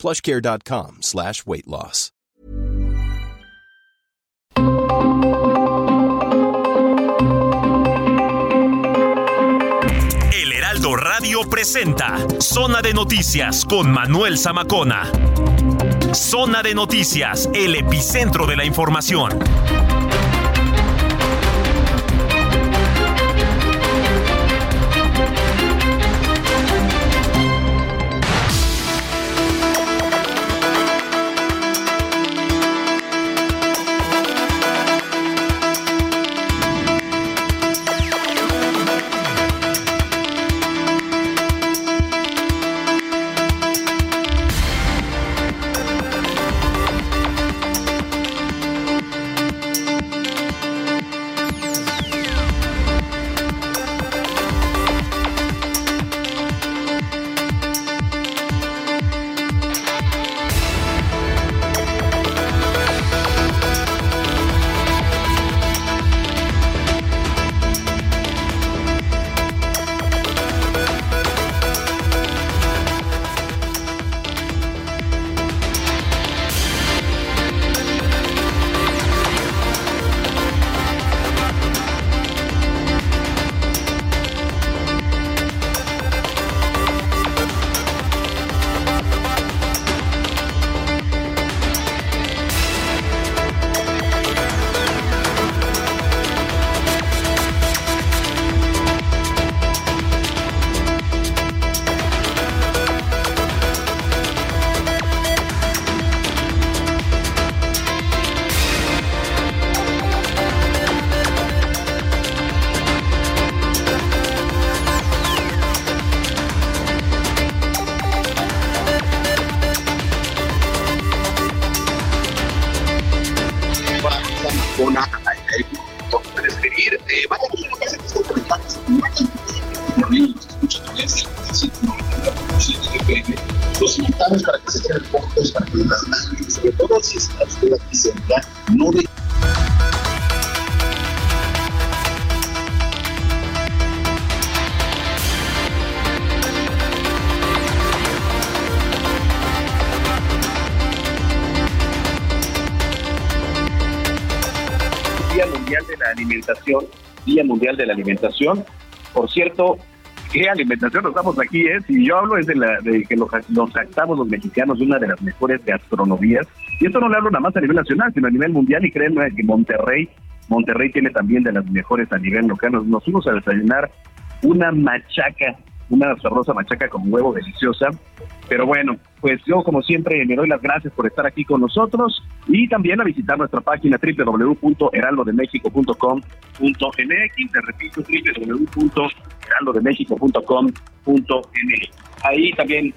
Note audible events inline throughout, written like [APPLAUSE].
plushcare.com slash weight loss. El Heraldo Radio presenta Zona de Noticias con Manuel Zamacona. Zona de Noticias, el epicentro de la información. De la Alimentación. Por cierto, ¿qué alimentación nos damos aquí? Eh? Si yo hablo es de, la, de que nos jactamos los mexicanos de una de las mejores gastronomías. Y esto no le hablo nada más a nivel nacional, sino a nivel mundial. Y créanme que Monterrey, Monterrey tiene también de las mejores a nivel local. Nos, nos fuimos a desayunar una machaca, una sabrosa machaca con huevo deliciosa. Pero bueno, pues yo como siempre me doy las gracias por estar aquí con nosotros y también a visitar nuestra página www.heraldodemexico.com.mx, te repito, www.heraldodemexico.com.mx. Ahí también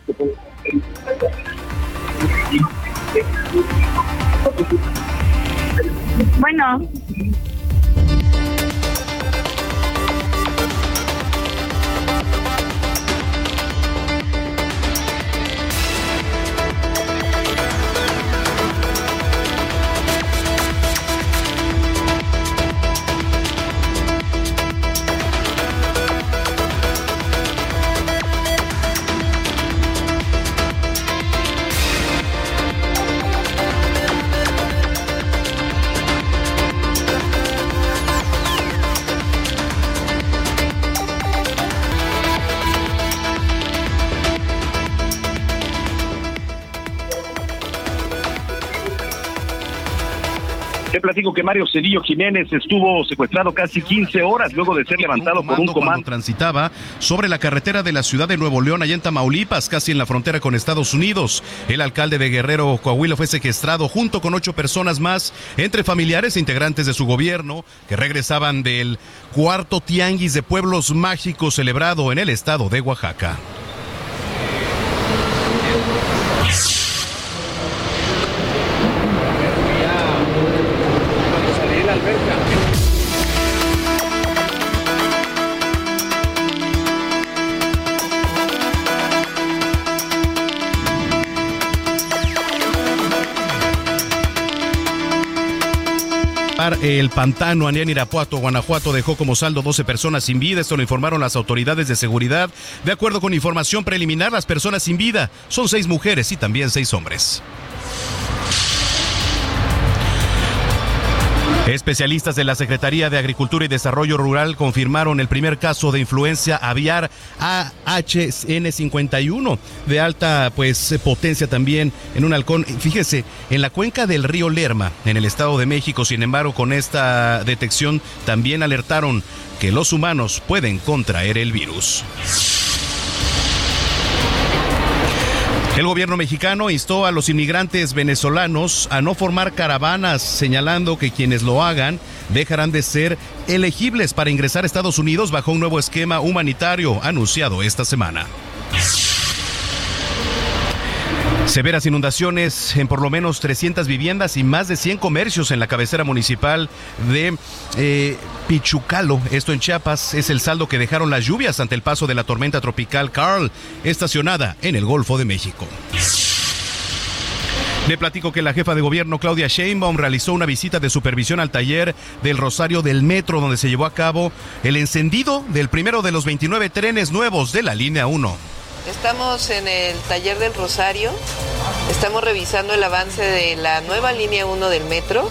Bueno, platico que Mario Cedillo Jiménez estuvo secuestrado casi 15 horas luego de ser levantado por un comando. transitaba sobre la carretera de la ciudad de Nuevo León, allá en Tamaulipas, casi en la frontera con Estados Unidos. El alcalde de Guerrero, Coahuila, fue secuestrado junto con ocho personas más, entre familiares e integrantes de su gobierno, que regresaban del cuarto tianguis de pueblos mágicos celebrado en el estado de Oaxaca. El pantano en Irapuato, Guanajuato, dejó como saldo 12 personas sin vida. Esto lo informaron las autoridades de seguridad. De acuerdo con información preliminar, las personas sin vida son seis mujeres y también seis hombres. Especialistas de la Secretaría de Agricultura y Desarrollo Rural confirmaron el primer caso de influencia aviar AHN51 de alta pues potencia también en un halcón. Fíjese, en la cuenca del río Lerma, en el Estado de México, sin embargo, con esta detección también alertaron que los humanos pueden contraer el virus. El gobierno mexicano instó a los inmigrantes venezolanos a no formar caravanas, señalando que quienes lo hagan dejarán de ser elegibles para ingresar a Estados Unidos bajo un nuevo esquema humanitario anunciado esta semana. Severas inundaciones en por lo menos 300 viviendas y más de 100 comercios en la cabecera municipal de eh, Pichucalo. Esto en Chiapas es el saldo que dejaron las lluvias ante el paso de la tormenta tropical Carl, estacionada en el Golfo de México. Le platico que la jefa de gobierno Claudia Sheinbaum realizó una visita de supervisión al taller del Rosario del Metro donde se llevó a cabo el encendido del primero de los 29 trenes nuevos de la línea 1. Estamos en el taller del Rosario, estamos revisando el avance de la nueva línea 1 del metro.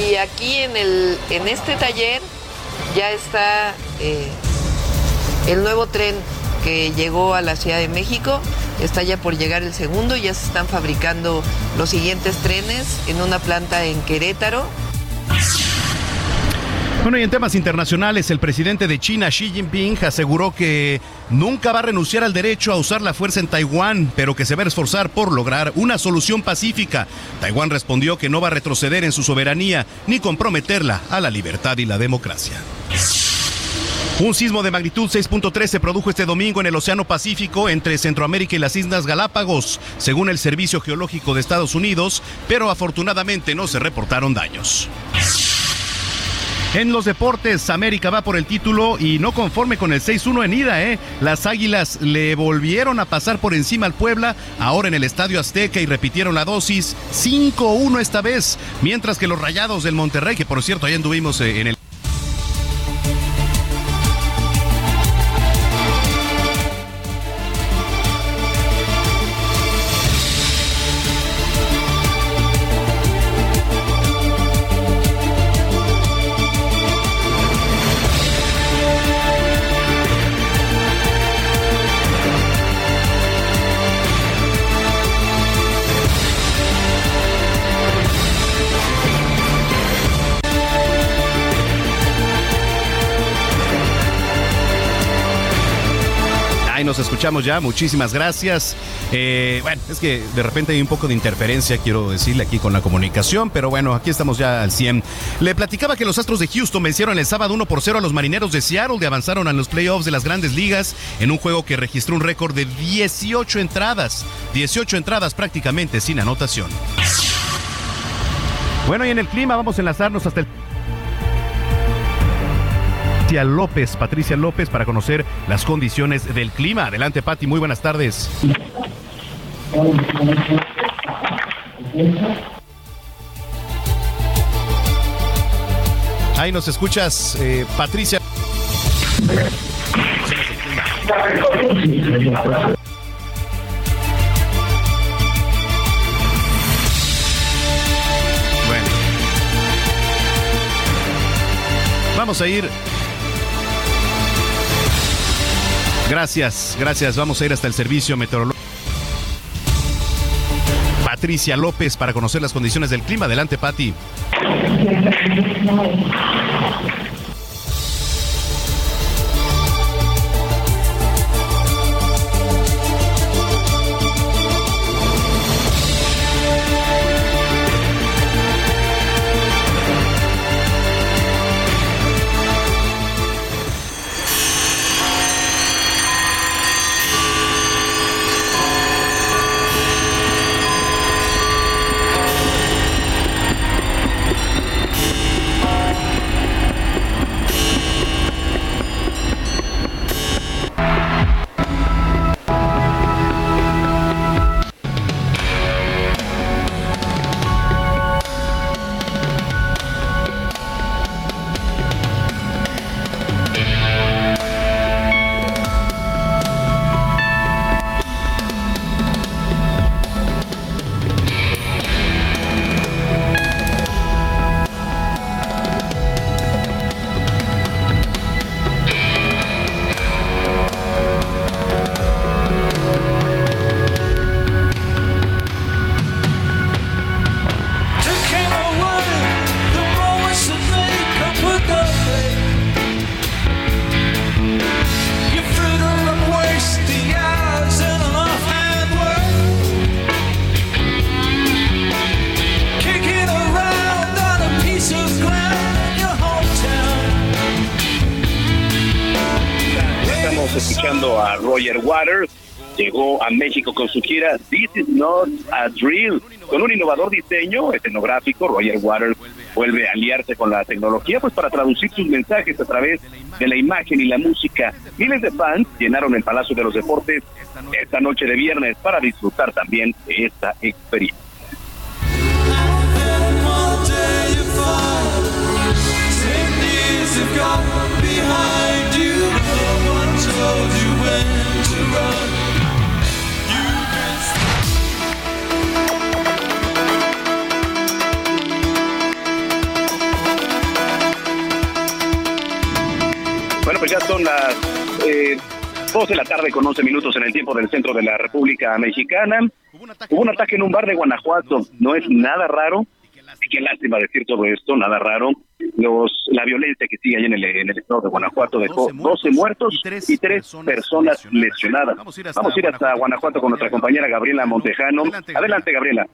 Y aquí en, el, en este taller ya está eh, el nuevo tren que llegó a la Ciudad de México, está ya por llegar el segundo, ya se están fabricando los siguientes trenes en una planta en Querétaro. Bueno, y en temas internacionales, el presidente de China, Xi Jinping, aseguró que nunca va a renunciar al derecho a usar la fuerza en Taiwán, pero que se va a esforzar por lograr una solución pacífica. Taiwán respondió que no va a retroceder en su soberanía ni comprometerla a la libertad y la democracia. Un sismo de magnitud 6.3 se produjo este domingo en el Océano Pacífico entre Centroamérica y las Islas Galápagos, según el Servicio Geológico de Estados Unidos, pero afortunadamente no se reportaron daños. En los deportes, América va por el título y no conforme con el 6-1 en ida, ¿eh? Las Águilas le volvieron a pasar por encima al Puebla, ahora en el Estadio Azteca y repitieron la dosis 5-1 esta vez, mientras que los Rayados del Monterrey, que por cierto, ahí anduvimos eh, en el... escuchamos ya. Muchísimas gracias. Eh, bueno, es que de repente hay un poco de interferencia, quiero decirle aquí con la comunicación, pero bueno, aquí estamos ya al 100. Le platicaba que los Astros de Houston vencieron el sábado 1 por 0 a los Marineros de Seattle, y avanzaron a los playoffs de las grandes ligas en un juego que registró un récord de 18 entradas. 18 entradas prácticamente sin anotación. Bueno, y en el clima vamos a enlazarnos hasta el López, Patricia López, para conocer las condiciones del clima. Adelante, Pati, muy buenas tardes. Ahí nos escuchas, eh, Patricia. Bueno. Vamos a ir Gracias, gracias. Vamos a ir hasta el servicio meteorológico. Patricia López para conocer las condiciones del clima. Adelante, Pati. Roger Waters vuelve a aliarse con la tecnología pues para traducir sus mensajes a través de la imagen y la música. Miles de fans llenaron el Palacio de los Deportes esta noche de viernes para disfrutar también de esta experiencia. Pues ya son las eh, 2 de la tarde con 11 minutos en el tiempo del centro de la República Mexicana. Hubo un ataque en un bar de Guanajuato. No es nada raro. Y qué lástima decir todo esto, nada raro. Los, la violencia que sigue ahí en el, en el estado de Guanajuato dejó 12 muertos y 3 personas lesionadas. Vamos a ir hasta Guanajuato con nuestra compañera Gabriela Montejano. Adelante, Gabriela.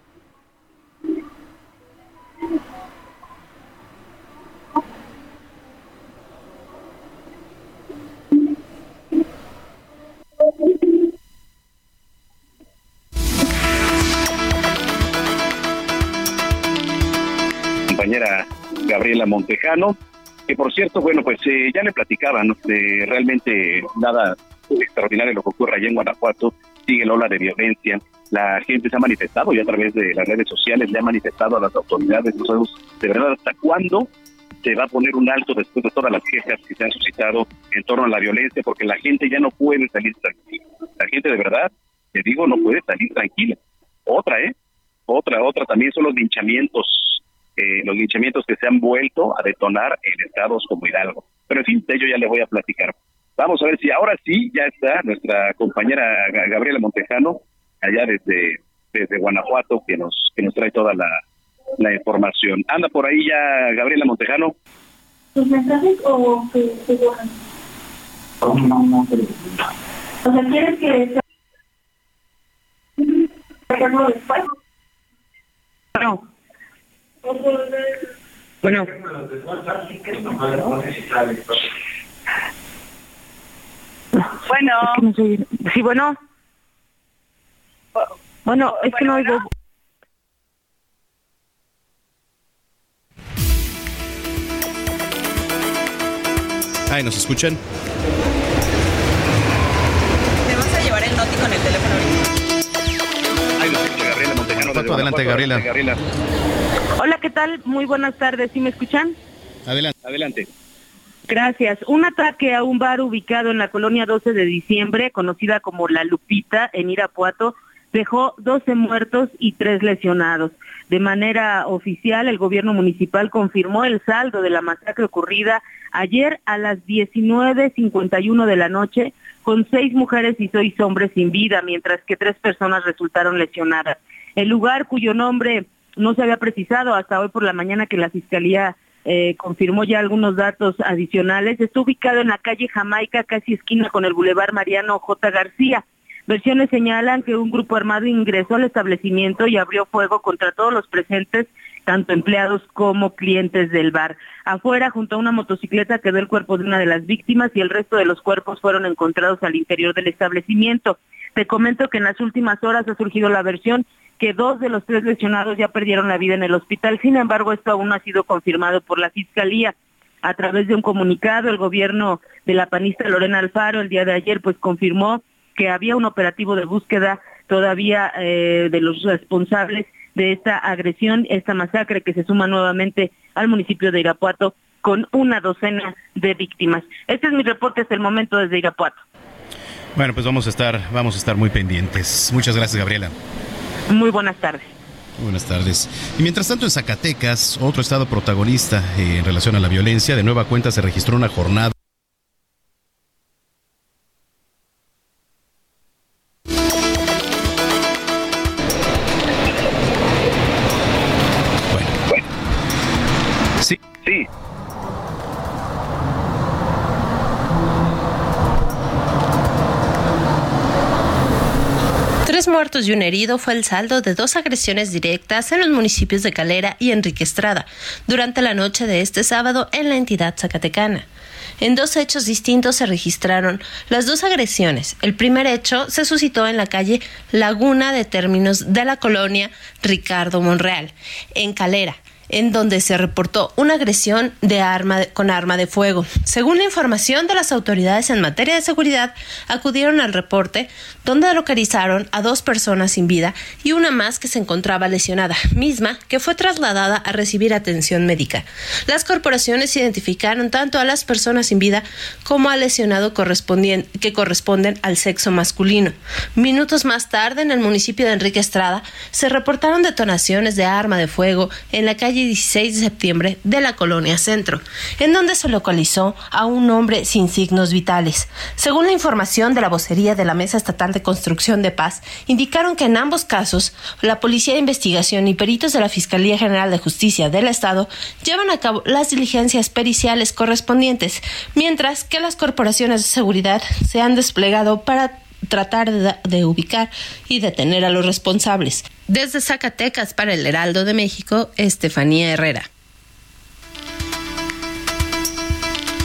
Compañera Gabriela Montejano, que por cierto, bueno, pues eh, ya le platicaban de realmente nada extraordinario lo que ocurre allá en Guanajuato, sigue la ola de violencia, la gente se ha manifestado y a través de las redes sociales le ha manifestado a las autoridades, no de verdad hasta cuándo se va a poner un alto después de todas las quejas que se han suscitado en torno a la violencia, porque la gente ya no puede salir tranquila. La gente de verdad, te digo, no puede salir tranquila. Otra, ¿eh? Otra, otra también son los linchamientos, eh, los linchamientos que se han vuelto a detonar en estados como Hidalgo. Pero en fin, de ello ya le voy a platicar. Vamos a ver si ahora sí ya está nuestra compañera Gabriela Montejano, allá desde, desde Guanajuato, que nos, que nos trae toda la, la información. ¿Anda por ahí ya Gabriela Montejano? ¿Tus mensajes o que te borran? O sea, ¿quieres que hacerlo después? No. Bueno. Bueno. Sí, bueno. Bueno, es que no oigo. Ay, ¿nos escuchan? ¿Te vas a llevar el noti con el teléfono ahorita? Ay, no, Gabriela Montejano. Adelante, Guanajuato. Gabriela. Hola, ¿qué tal? Muy buenas tardes. ¿Sí me escuchan? Adelante. Adelante. Gracias. Un ataque a un bar ubicado en la colonia 12 de diciembre, conocida como La Lupita, en Irapuato, dejó 12 muertos y 3 lesionados. De manera oficial, el gobierno municipal confirmó el saldo de la masacre ocurrida ayer a las 19.51 de la noche, con seis mujeres y seis hombres sin vida, mientras que tres personas resultaron lesionadas. El lugar cuyo nombre no se había precisado hasta hoy por la mañana que la Fiscalía eh, confirmó ya algunos datos adicionales, está ubicado en la calle Jamaica, casi esquina con el Boulevard Mariano J. García. Versiones señalan que un grupo armado ingresó al establecimiento y abrió fuego contra todos los presentes, tanto empleados como clientes del bar. Afuera, junto a una motocicleta, quedó el cuerpo de una de las víctimas y el resto de los cuerpos fueron encontrados al interior del establecimiento. Te comento que en las últimas horas ha surgido la versión que dos de los tres lesionados ya perdieron la vida en el hospital. Sin embargo, esto aún no ha sido confirmado por la Fiscalía. A través de un comunicado, el gobierno de la panista Lorena Alfaro el día de ayer pues confirmó que había un operativo de búsqueda todavía eh, de los responsables de esta agresión, esta masacre que se suma nuevamente al municipio de Irapuato con una docena de víctimas. Este es mi reporte hasta el momento desde Irapuato. Bueno, pues vamos a estar, vamos a estar muy pendientes. Muchas gracias, Gabriela. Muy buenas tardes. Buenas tardes. Y mientras tanto en Zacatecas, otro estado protagonista eh, en relación a la violencia, de nueva cuenta se registró una jornada. Tres muertos y un herido fue el saldo de dos agresiones directas en los municipios de Calera y Enrique Estrada durante la noche de este sábado en la entidad zacatecana. En dos hechos distintos se registraron las dos agresiones. El primer hecho se suscitó en la calle Laguna de Términos de la colonia Ricardo Monreal, en Calera en donde se reportó una agresión de arma con arma de fuego. Según la información de las autoridades en materia de seguridad, acudieron al reporte donde localizaron a dos personas sin vida y una más que se encontraba lesionada, misma que fue trasladada a recibir atención médica. Las corporaciones identificaron tanto a las personas sin vida como al lesionado que corresponden al sexo masculino. Minutos más tarde, en el municipio de Enrique Estrada, se reportaron detonaciones de arma de fuego en la calle 16 de septiembre de la colonia Centro, en donde se localizó a un hombre sin signos vitales. Según la información de la vocería de la Mesa Estatal de Construcción de Paz, indicaron que en ambos casos la Policía de Investigación y peritos de la Fiscalía General de Justicia del Estado llevan a cabo las diligencias periciales correspondientes, mientras que las corporaciones de seguridad se han desplegado para tratar de, ubicar y detener a los responsables. Desde Zacatecas para el Heraldo de México, Estefanía Herrera.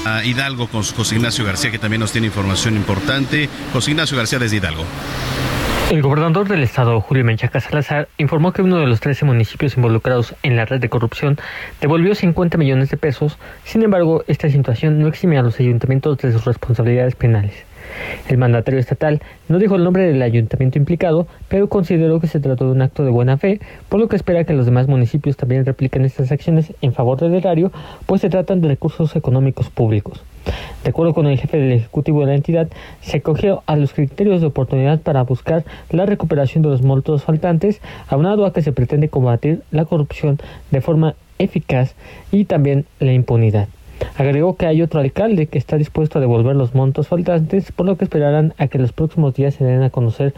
A Hidalgo con José Ignacio García, que también nos tiene información importante. José Ignacio García desde Hidalgo. El gobernador del estado, Julio Menchaca Salazar, informó que uno de los 13 municipios involucrados en la red de corrupción devolvió 50 millones de pesos. Sin embargo, esta situación no exime a los ayuntamientos de sus responsabilidades penales. El mandatario estatal no dijo el nombre del ayuntamiento implicado, pero consideró que se trató de un acto de buena fe, por lo que espera que los demás municipios también repliquen estas acciones en favor del erario, pues se tratan de recursos económicos públicos. De acuerdo con el jefe del Ejecutivo de la entidad, se acogió a los criterios de oportunidad para buscar la recuperación de los montos faltantes, aunado a que se pretende combatir la corrupción de forma eficaz y también la impunidad. Agregó que hay otro alcalde que está dispuesto a devolver los montos faltantes, por lo que esperarán a que los próximos días se den a conocer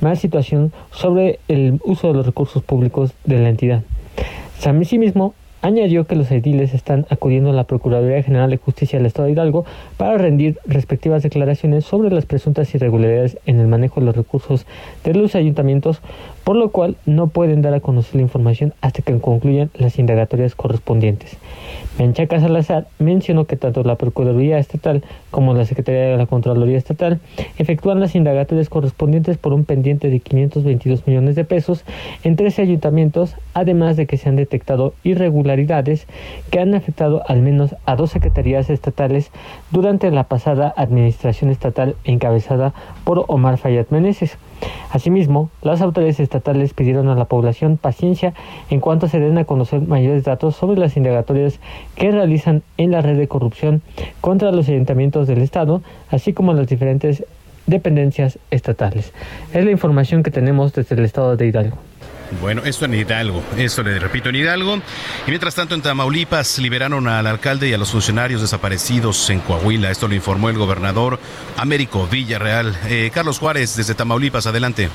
más situación sobre el uso de los recursos públicos de la entidad. Asimismo, Añadió que los ediles están acudiendo a la Procuraduría General de Justicia del Estado de Hidalgo para rendir respectivas declaraciones sobre las presuntas irregularidades en el manejo de los recursos de los ayuntamientos, por lo cual no pueden dar a conocer la información hasta que concluyan las indagatorias correspondientes. Menchaca Salazar mencionó que tanto la Procuraduría Estatal como la Secretaría de la Contraloría Estatal efectúan las indagatorias correspondientes por un pendiente de 522 millones de pesos en 13 ayuntamientos, además de que se han detectado irregularidades que han afectado al menos a dos secretarías estatales durante la pasada administración estatal encabezada por Omar Fayad Meneses. Asimismo, las autoridades estatales pidieron a la población paciencia en cuanto se den a conocer mayores datos sobre las indagatorias que realizan en la red de corrupción contra los ayuntamientos del Estado, así como las diferentes dependencias estatales. Es la información que tenemos desde el Estado de Hidalgo. Bueno, esto en Hidalgo, esto le repito en Hidalgo. Y mientras tanto en Tamaulipas liberaron al alcalde y a los funcionarios desaparecidos en Coahuila. Esto lo informó el gobernador Américo Villarreal. Eh, Carlos Juárez desde Tamaulipas, adelante.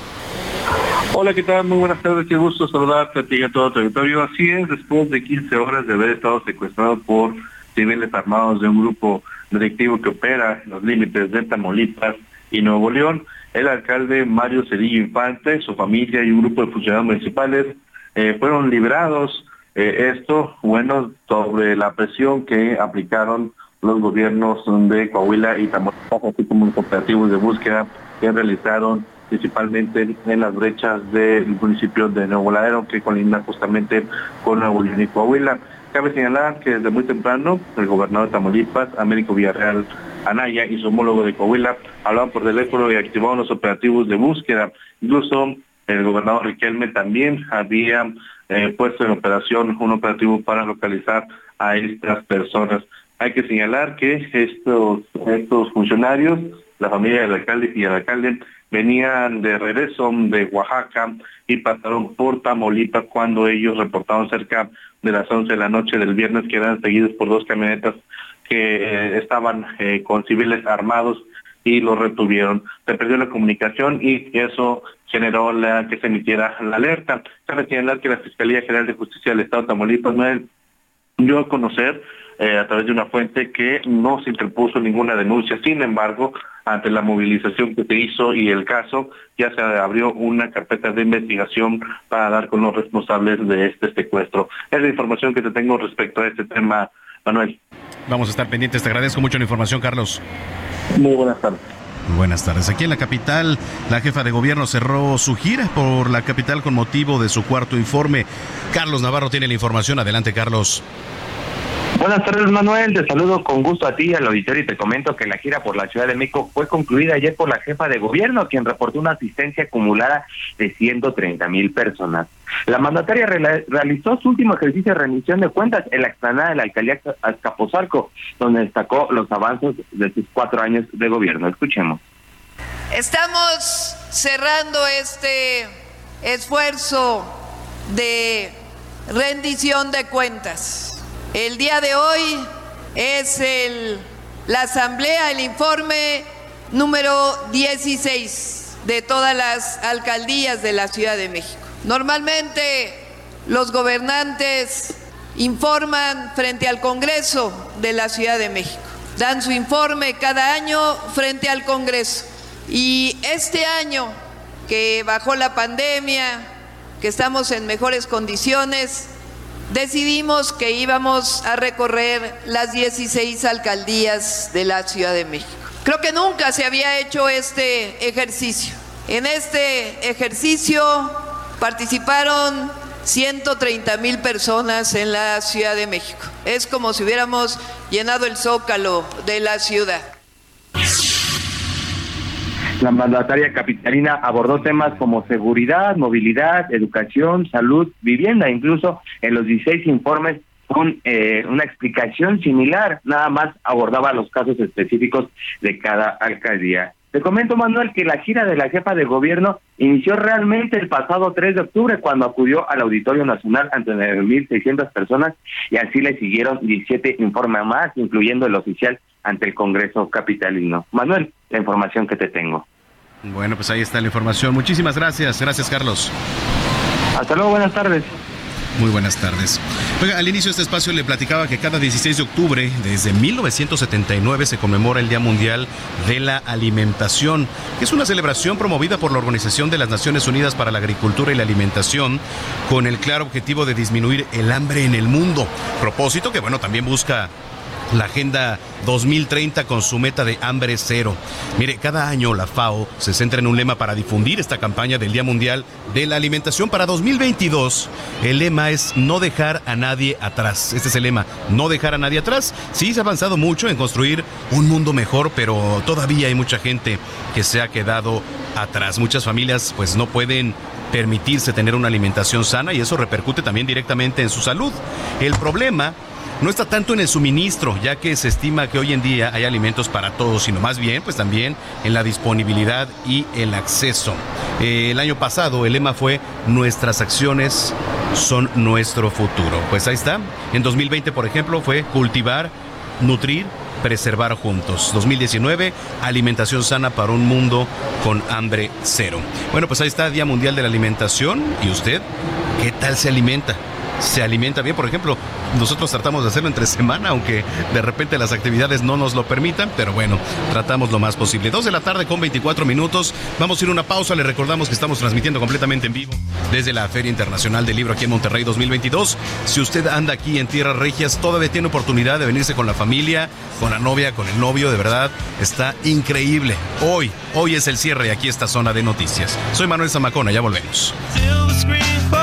Hola, ¿qué tal? Muy buenas tardes, qué gusto saludarte a ti a todo el territorio. Así es, después de 15 horas de haber estado secuestrado por civiles armados de un grupo delictivo que opera en los límites de Tamaulipas y Nuevo León, el alcalde Mario Cedillo Infante, su familia y un grupo de funcionarios municipales eh, fueron librados. Eh, esto, bueno, sobre la presión que aplicaron los gobiernos de Coahuila y Tamaulipas, así como los operativos de búsqueda que realizaron principalmente en las brechas del municipio de Nuevo Ladero, que colinda justamente con Nuevo León y Coahuila. Cabe señalar que desde muy temprano el gobernador de Tamaulipas, Américo Villarreal Anaya y su homólogo de Coahuila hablaban por teléfono y activaban los operativos de búsqueda. Incluso el gobernador Riquelme también había eh, puesto en operación un operativo para localizar a estas personas. Hay que señalar que estos, estos funcionarios, la familia del alcalde y el alcalde, venían de regreso de Oaxaca y pasaron por Tamaulipas cuando ellos reportaron cerca de las 11 de la noche del viernes que eran seguidos por dos camionetas que eh, estaban eh, con civiles armados y los retuvieron. Se perdió la comunicación y eso generó la que se emitiera la alerta. Cabe señalar que la Fiscalía General de Justicia del Estado de Tamaulipas no dio a conocer eh, a través de una fuente que no se interpuso ninguna denuncia. Sin embargo, ante la movilización que se hizo y el caso, ya se abrió una carpeta de investigación para dar con los responsables de este secuestro. Es la información que te tengo respecto a este tema, Manuel. Vamos a estar pendientes. Te agradezco mucho la información, Carlos. Muy buenas tardes. Buenas tardes. Aquí en la capital, la jefa de gobierno cerró su gira por la capital con motivo de su cuarto informe. Carlos Navarro tiene la información. Adelante, Carlos. Buenas tardes, Manuel. Te saludo con gusto a ti, al auditorio, y te comento que la gira por la Ciudad de México fue concluida ayer por la jefa de gobierno, quien reportó una asistencia acumulada de 130 mil personas. La mandataria realizó su último ejercicio de rendición de cuentas en la explanada de la alcaldía Azcapotzalco, donde destacó los avances de sus cuatro años de gobierno. Escuchemos. Estamos cerrando este esfuerzo de rendición de cuentas el día de hoy es el, la asamblea, el informe número 16 de todas las alcaldías de la Ciudad de México. Normalmente los gobernantes informan frente al Congreso de la Ciudad de México. Dan su informe cada año frente al Congreso. Y este año que bajó la pandemia, que estamos en mejores condiciones, decidimos que íbamos a recorrer las 16 alcaldías de la Ciudad de México. Creo que nunca se había hecho este ejercicio. En este ejercicio participaron 130 mil personas en la Ciudad de México. Es como si hubiéramos llenado el zócalo de la ciudad. La mandataria capitalina abordó temas como seguridad, movilidad, educación, salud, vivienda, incluso en los 16 informes con eh, una explicación similar, nada más abordaba los casos específicos de cada alcaldía. Te comento, Manuel, que la gira de la jefa de gobierno inició realmente el pasado 3 de octubre cuando acudió al Auditorio Nacional ante 9.600 personas y así le siguieron 17 informes más, incluyendo el oficial ante el Congreso Capitalino. Manuel, la información que te tengo. Bueno, pues ahí está la información. Muchísimas gracias. Gracias, Carlos. Hasta luego, buenas tardes. Muy buenas tardes. Al inicio de este espacio le platicaba que cada 16 de octubre, desde 1979, se conmemora el Día Mundial de la Alimentación, que es una celebración promovida por la Organización de las Naciones Unidas para la Agricultura y la Alimentación, con el claro objetivo de disminuir el hambre en el mundo. Propósito que, bueno, también busca la Agenda 2030 con su meta de hambre cero. Mire, cada año la FAO se centra en un lema para difundir esta campaña del Día Mundial de la Alimentación. Para 2022, el lema es no dejar a nadie atrás. Este es el lema, no dejar a nadie atrás. Sí, se ha avanzado mucho en construir un mundo mejor, pero todavía hay mucha gente que se ha quedado atrás. Muchas familias pues no pueden permitirse tener una alimentación sana y eso repercute también directamente en su salud. El problema no está tanto en el suministro, ya que se estima que hoy en día hay alimentos para todos, sino más bien, pues también en la disponibilidad y el acceso. Eh, el año pasado el lema fue Nuestras acciones son nuestro futuro. Pues ahí está. En 2020, por ejemplo, fue cultivar, nutrir, preservar juntos. 2019, alimentación sana para un mundo con hambre cero. Bueno, pues ahí está Día Mundial de la Alimentación. ¿Y usted qué tal se alimenta? Se alimenta bien. Por ejemplo, nosotros tratamos de hacerlo entre semana, aunque de repente las actividades no nos lo permitan, pero bueno, tratamos lo más posible. Dos de la tarde con 24 minutos. Vamos a ir a una pausa. Le recordamos que estamos transmitiendo completamente en vivo desde la Feria Internacional del Libro aquí en Monterrey 2022. Si usted anda aquí en Tierras Regias, todavía tiene oportunidad de venirse con la familia, con la novia, con el novio. De verdad, está increíble. Hoy, hoy es el cierre aquí esta zona de noticias. Soy Manuel Zamacona, ya volvemos.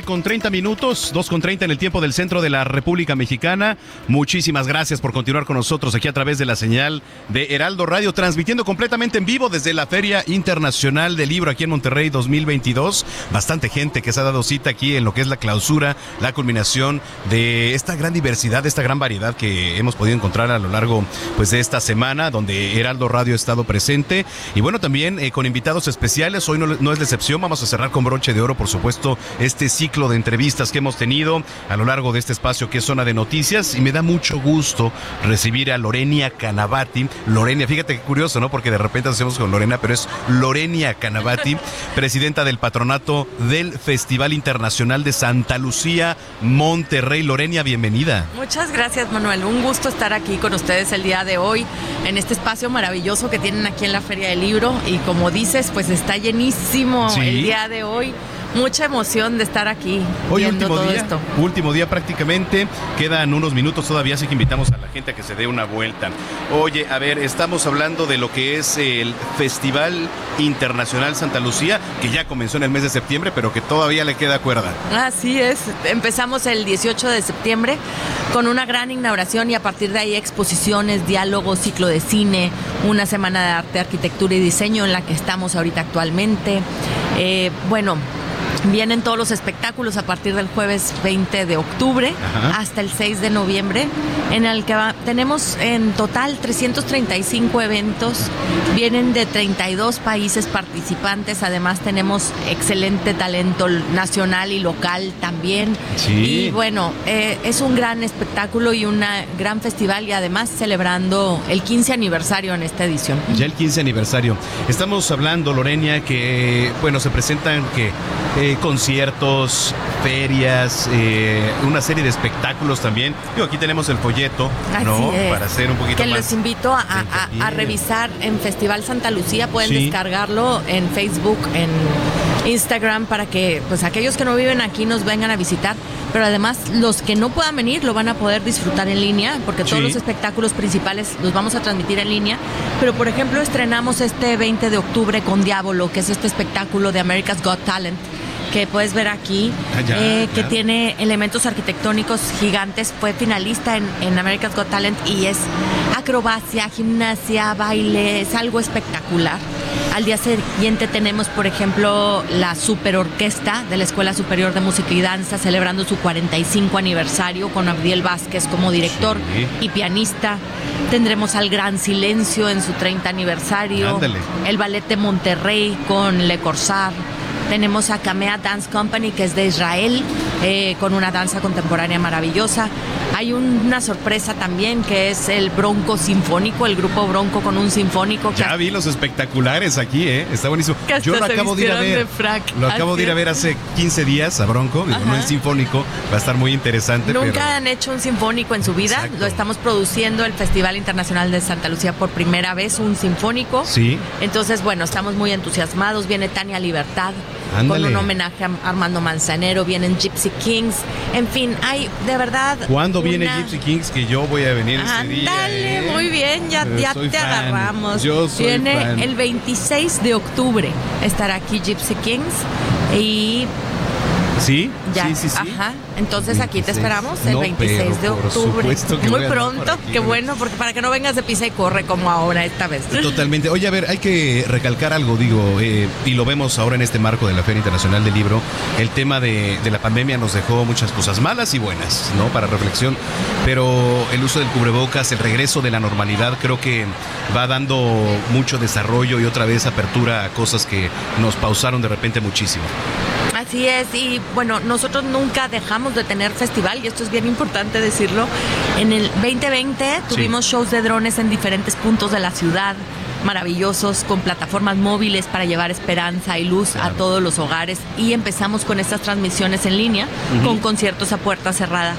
Con 30 minutos, 2 con 30 en el tiempo del centro de la República Mexicana. Muchísimas gracias por continuar con nosotros aquí a través de la señal de Heraldo Radio, transmitiendo completamente en vivo desde la Feria Internacional del Libro aquí en Monterrey 2022. Bastante gente que se ha dado cita aquí en lo que es la clausura, la culminación de esta gran diversidad, esta gran variedad que hemos podido encontrar a lo largo pues, de esta semana, donde Heraldo Radio ha estado presente. Y bueno, también eh, con invitados especiales. Hoy no, no es la excepción. Vamos a cerrar con broche de oro, por supuesto, este ciclo de entrevistas que hemos tenido a lo largo de este espacio que es zona de noticias y me da mucho gusto recibir a Lorenia Canavati. Lorenia, fíjate qué curioso, ¿no? Porque de repente hacemos con Lorena, pero es Lorenia Canavati, [LAUGHS] presidenta del patronato del Festival Internacional de Santa Lucía, Monterrey. Lorenia, bienvenida. Muchas gracias, Manuel. Un gusto estar aquí con ustedes el día de hoy en este espacio maravilloso que tienen aquí en la Feria del Libro y como dices, pues está llenísimo el día de hoy mucha emoción de estar aquí Hoy último todo día, esto. último día prácticamente, quedan unos minutos todavía, así que invitamos a la gente a que se dé una vuelta. Oye, a ver, estamos hablando de lo que es el Festival Internacional Santa Lucía, que ya comenzó en el mes de septiembre, pero que todavía le queda cuerda. Así es, empezamos el 18 de septiembre con una gran inauguración y a partir de ahí exposiciones, diálogos, ciclo de cine, una semana de arte, arquitectura y diseño en la que estamos ahorita actualmente. Eh, bueno, Vienen todos los espectáculos a partir del jueves 20 de octubre Ajá. hasta el 6 de noviembre, en el que va- tenemos en total 335 eventos, vienen de 32 países participantes, además tenemos excelente talento nacional y local también. Sí. Y bueno, eh, es un gran espectáculo y un gran festival y además celebrando el 15 aniversario en esta edición. Ya el 15 aniversario. Estamos hablando, Lorenia, que, bueno, se presentan que eh, conciertos, ferias, eh, una serie de espectáculos también. Digo, aquí tenemos el folleto, ¿no? Es. Para hacer un poquito que más. los invito a, a- a revisar en Festival Santa Lucía. Pueden Sí. descargarlo en Facebook, en Instagram, para que pues aquellos que no viven aquí nos vengan a visitar. Pero además los que no puedan venir lo van a poder disfrutar en línea, porque todos Sí. los espectáculos principales los vamos a transmitir en línea. Pero por ejemplo estrenamos este 20 de octubre con Diablo, que es este espectáculo de America's Got Talent que puedes ver aquí, Ah, eh, que tiene elementos arquitectónicos gigantes, fue finalista en, en America's Got Talent y es acrobacia, gimnasia, baile, es algo espectacular. Al día siguiente tenemos, por ejemplo, la super orquesta de la Escuela Superior de Música y Danza celebrando su 45 aniversario con Abdiel Vázquez como director Sí. y pianista. Tendremos al Gran Silencio en su 30 aniversario. Ándale. El Ballet de Monterrey con Le Corsar. Tenemos a Kamea Dance Company, que es de Israel, eh, con una danza contemporánea maravillosa. Hay un- una sorpresa también, que es el Bronco Sinfónico, el grupo Bronco con un sinfónico. que Ya vi los espectaculares aquí, ¿eh? Está buenísimo. Yo lo acabo de ir a ver. de frac. Lo acabo Así de ir a es. ver hace 15 días a Bronco, digo, no es sinfónico, va a estar muy interesante, Nunca pero han hecho un sinfónico en su vida. Exacto. Lo estamos produciendo el Festival Internacional de Santa Lucía por primera vez, un sinfónico. Sí. Entonces, bueno, estamos muy entusiasmados. Viene Tania Libertad Ándale. con un homenaje a Armando Manzanero. Vienen Gypsy Kings. En fin, hay de verdad. ¿Cuándo viene Gypsy Kings? Que yo voy a venir ese día. Ándale, ¿eh? muy bien, ya, soy te fan. agarramos. Yo soy Viene fan. el 26 de octubre. Estará aquí Gypsy Kings y ¿Sí? ya. Sí, sí, sí. Ajá. Entonces aquí te 26. esperamos el No, 26 de octubre. que Muy pronto, qué ¿no? bueno, porque para que no vengas de pisa y corre como ahora esta vez. Totalmente. Oye, a ver, hay que recalcar algo, digo, eh, y lo vemos ahora en este marco de la Feria Internacional del Libro. El tema de, de la pandemia nos dejó muchas cosas malas y buenas, ¿no? Para reflexión. Pero el uso del cubrebocas, el regreso de la normalidad, creo que va dando mucho desarrollo y otra vez apertura a cosas que nos pausaron de repente muchísimo. Así es, y bueno, nosotros nunca dejamos de tener festival, y esto es bien importante decirlo. En el 2020 tuvimos shows de drones en diferentes puntos de la ciudad, maravillosos, con plataformas móviles para llevar esperanza y luz a todos los hogares, y empezamos con estas transmisiones en línea, con conciertos a puerta cerrada.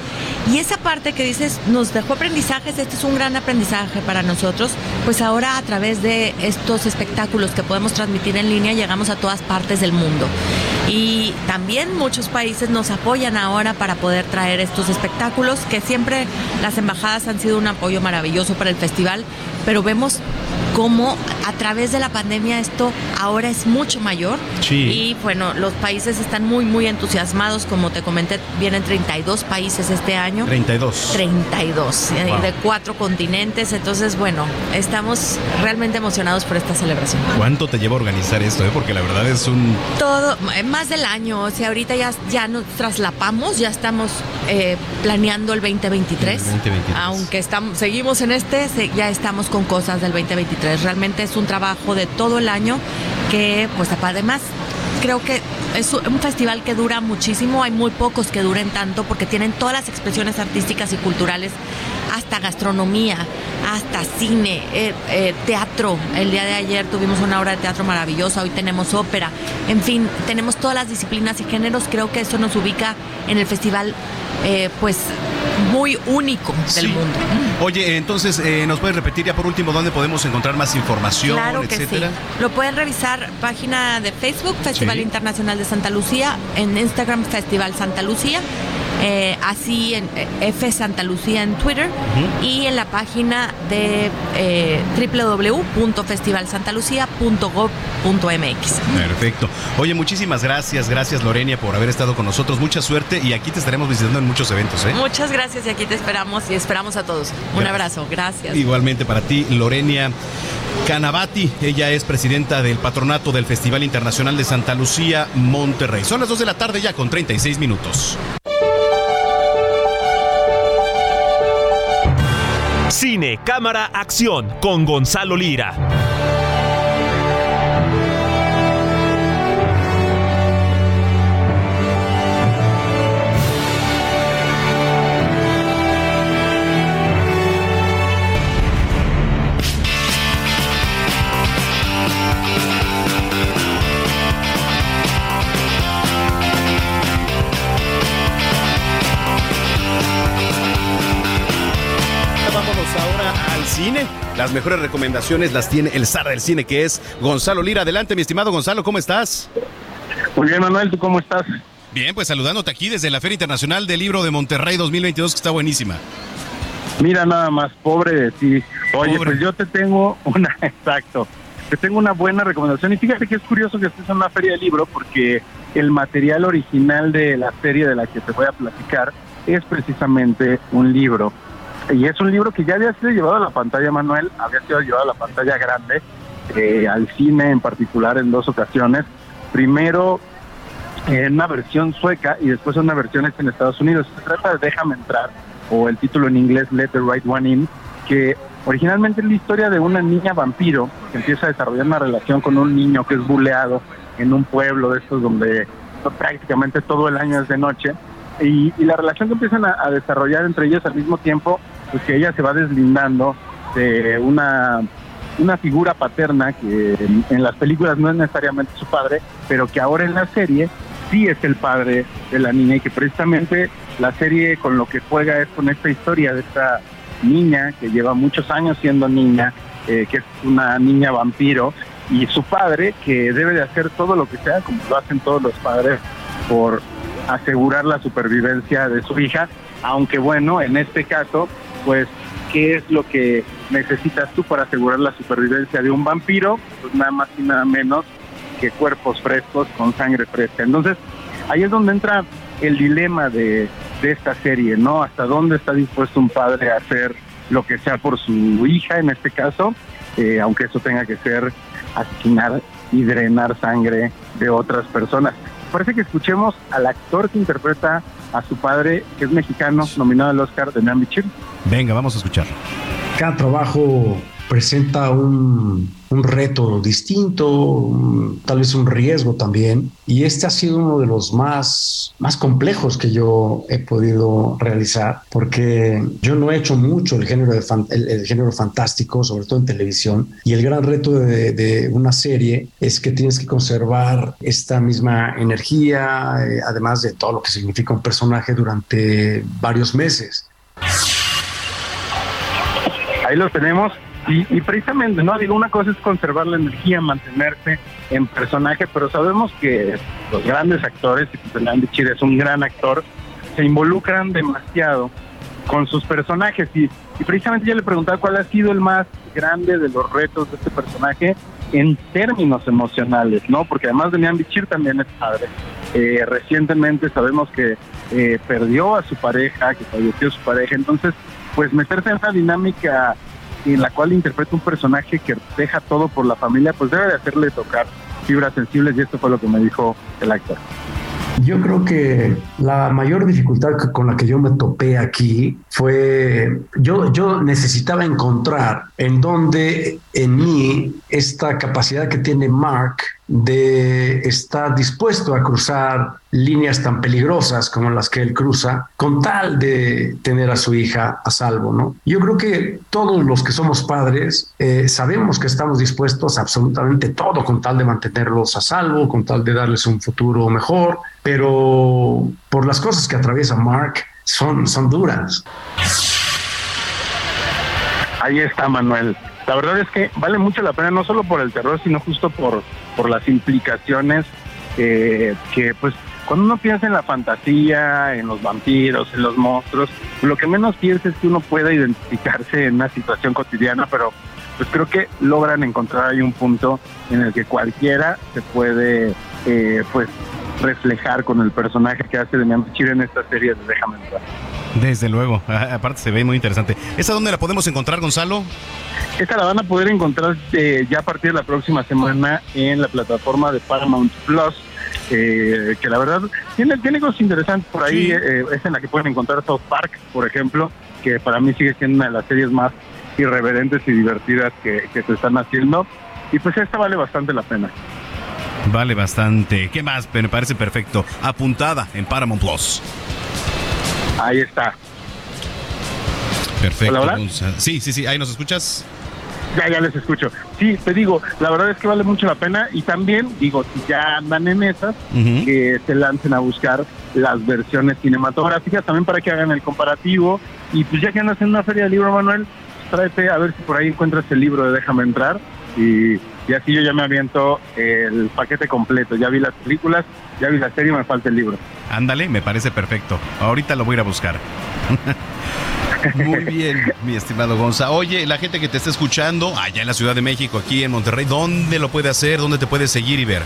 Y esa parte que dices, nos dejó aprendizajes, este es un gran aprendizaje para nosotros, pues ahora a través de estos espectáculos que podemos transmitir en línea llegamos a todas partes del mundo. Y también muchos países nos apoyan ahora para poder traer estos espectáculos, que siempre las embajadas han sido un apoyo maravilloso para el festival, pero vemos cómo a través de la pandemia esto ahora es mucho mayor. Y bueno, los países están muy, muy entusiasmados. Como te comenté, vienen 32 países este año. 32. 32, eh, de cuatro continentes. Entonces, bueno, estamos realmente emocionados por esta celebración. ¿Cuánto te lleva a organizar esto? Eh? Porque la verdad es un... Todo, eh, más del año. O sea, ahorita ya, ya nos traslapamos, ya estamos eh, planeando el 2023. el 2023. Aunque estamos, seguimos en este, ya estamos con cosas del 2023. Realmente es un trabajo de todo el año que, pues además, creo que es un festival que dura muchísimo, hay muy pocos que duren tanto porque tienen todas las expresiones artísticas y culturales, hasta gastronomía, hasta cine, eh, eh, teatro. El día de ayer tuvimos una obra de teatro maravillosa, hoy tenemos ópera, en fin, tenemos todas las disciplinas y géneros, creo que eso nos ubica en el festival eh, pues muy único del mundo. Oye, entonces, eh, ¿nos puedes repetir ya por último dónde podemos encontrar más información, claro que etcétera? Sí. Lo pueden revisar página de Facebook, Festival Internacional de Santa Lucía, en Instagram, Festival Santa Lucía. Eh, así en eh, F Santa Lucía en Twitter y en la página de eh, www.festivalsantalucía.gov.mx. Perfecto. Oye, muchísimas gracias, gracias Lorenia por haber estado con nosotros. Mucha suerte y aquí te estaremos visitando en muchos eventos. Muchas gracias y aquí te esperamos y esperamos a todos. Un abrazo, gracias. Igualmente para ti, Lorenia. Canabati, ella es presidenta del patronato del Festival Internacional de Santa Lucía, Monterrey. Son las 2 de la tarde ya con 36 minutos. Cámara, acción con Gonzalo Lira. Cine. Las mejores recomendaciones las tiene el zar del cine, que es Gonzalo Lira. Adelante, mi estimado Gonzalo, ¿cómo estás? Muy bien, Manuel, ¿tú cómo estás? Bien, pues saludándote aquí desde la Feria Internacional del Libro de Monterrey 2022, que está buenísima. Mira nada más, pobre de ti. Oye, pues yo te tengo una, [LAUGHS] exacto, te tengo una buena recomendación. Y fíjate que es curioso que estés en una feria de libro, porque el material original de la serie de la que te voy a platicar es precisamente un libro y es un libro que ya había sido llevado a la pantalla, Manuel, había sido llevado a la pantalla grande, eh, al cine en particular en dos ocasiones. Primero en una versión sueca y después en una versión en Estados Unidos. Se trata de Déjame entrar, o el título en inglés Let the Right One In, que originalmente es la historia de una niña vampiro que empieza a desarrollar una relación con un niño que es buleado en un pueblo de estos donde prácticamente todo el año es de noche. Y, la relación que empiezan a desarrollar entre ellos al mismo tiempo pues que ella se va deslindando de una, una figura paterna que en, las películas no es necesariamente su padre, pero que ahora en la serie sí es el padre de la niña y que precisamente la serie con lo que juega es con esta historia de esta niña que lleva muchos años siendo niña, eh, que es una niña vampiro, y su padre que debe de hacer todo lo que sea, como lo hacen todos los padres, por asegurar la supervivencia de su hija, aunque bueno, en este caso pues, ¿qué es lo que necesitas tú para asegurar la supervivencia de un vampiro? Pues nada más y nada menos que cuerpos frescos con sangre fresca. Entonces, ahí es donde entra el dilema de, esta serie, ¿no? Hasta dónde está dispuesto un padre a hacer lo que sea por su hija, en este caso, eh, aunque eso tenga que ser asesinar y drenar sangre de otras personas. Parece que escuchemos al actor que interpreta a su padre, que es mexicano, nominado al Oscar de Bichir. Venga, vamos a escuchar. Cada trabajo presenta un, reto distinto, tal vez un riesgo también. Y este ha sido uno de los más, más complejos que yo he podido realizar, porque yo no he hecho mucho el género, el, género fantástico, sobre todo en televisión. Y el gran reto de, una serie es que tienes que conservar esta misma energía, eh, además de todo lo que significa un personaje durante varios meses. Ahí lo tenemos. Y, precisamente, ¿no? Digo, una cosa es conservar la energía, mantenerse en personaje, pero sabemos que los grandes actores, y Fernando Chile es un gran actor, se involucran demasiado con sus personajes. Y, y precisamente yo le preguntaba cuál ha sido el más grande de los retos de este personaje en términos emocionales, ¿no? Porque además de Nian Bichir también es padre. Eh, recientemente sabemos que eh, perdió a su pareja, que falleció su pareja, entonces pues meterse en esa dinámica en la cual interpreta un personaje que deja todo por la familia, pues debe de hacerle tocar fibras sensibles y esto fue lo que me dijo el actor. Yo creo que la mayor dificultad con la que yo me topé aquí fue, yo, yo necesitaba encontrar en dónde en mí esta capacidad que tiene Mark de estar dispuesto a cruzar líneas tan peligrosas como las que él cruza con tal de tener a su hija a salvo, ¿no? Yo creo que todos los que somos padres eh, sabemos que estamos dispuestos a absolutamente todo con tal de mantenerlos a salvo, con tal de darles un futuro mejor, pero por las cosas que atraviesa Mark son, son duras. Ahí está Manuel. La verdad es que vale mucho la pena, no solo por el terror, sino justo por, por las implicaciones eh, que pues cuando uno piensa en la fantasía, en los vampiros, en los monstruos, lo que menos piensa es que uno pueda identificarse en una situación cotidiana, pero pues creo que logran encontrar ahí un punto en el que cualquiera se puede eh, pues reflejar con el personaje que hace de Bichir en esta serie de Déjame entrar. Desde luego, aparte se ve muy interesante. ¿Esa dónde la podemos encontrar, Gonzalo? Esta la van a poder encontrar eh, ya a partir de la próxima semana en la plataforma de Paramount Plus. Eh, que la verdad tiene, tiene cosas interesantes por ahí. Eh, es en la que pueden encontrar South Park, por ejemplo, que para mí sigue siendo una de las series más irreverentes y divertidas que, que se están haciendo. Y pues esta vale bastante la pena. Vale bastante. ¿Qué más? Me parece perfecto. Apuntada en Paramount Plus. Ahí está. Perfecto. ¿Hola, Sí, sí, sí. Ahí nos escuchas. Ya, ya les escucho. Sí, te digo, la verdad es que vale mucho la pena y también, digo, si ya andan en esas, que se lancen a buscar las versiones cinematográficas también para que hagan el comparativo. Y pues ya que andas en una feria de libro, Manuel, tráete a ver si por ahí encuentras el libro de Déjame entrar y, y así yo ya me aviento el paquete completo. Ya vi las películas, ya vi la serie, me falta el libro. Ándale, me parece perfecto. Ahorita lo voy a ir a buscar. [LAUGHS] Muy bien, mi estimado Gonza. Oye, la gente que te está escuchando allá en la Ciudad de México, aquí en Monterrey, ¿dónde lo puede hacer? ¿Dónde te puede seguir y ver?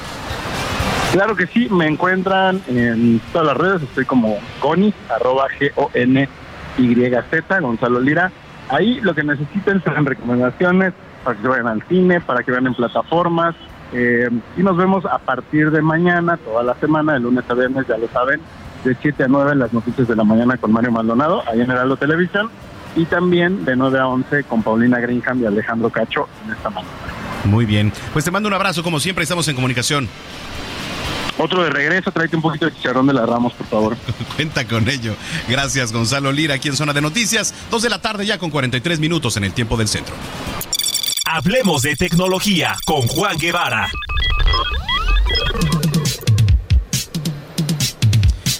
Claro que sí, me encuentran en todas las redes, estoy como Goni, arroba G-O-N-Y-Z, Gonzalo Lira. Ahí lo que necesiten son recomendaciones para que se vayan al cine, para que vean en plataformas. Eh, y nos vemos a partir de mañana, toda la semana, de lunes a viernes, ya lo saben, de 7 a 9 en las noticias de la mañana con Mario Maldonado, ahí en Heraldo Televisión, y también de 9 a 11 con Paulina Greenham y Alejandro Cacho en esta mañana. Muy bien. Pues te mando un abrazo, como siempre, estamos en comunicación. Otro de regreso, tráete un poquito de chicharrón de la Ramos, por favor. [LAUGHS] Cuenta con ello. Gracias, Gonzalo Lira, aquí en Zona de Noticias. Dos de la tarde ya con 43 minutos en el tiempo del centro. Hablemos de tecnología con Juan Guevara.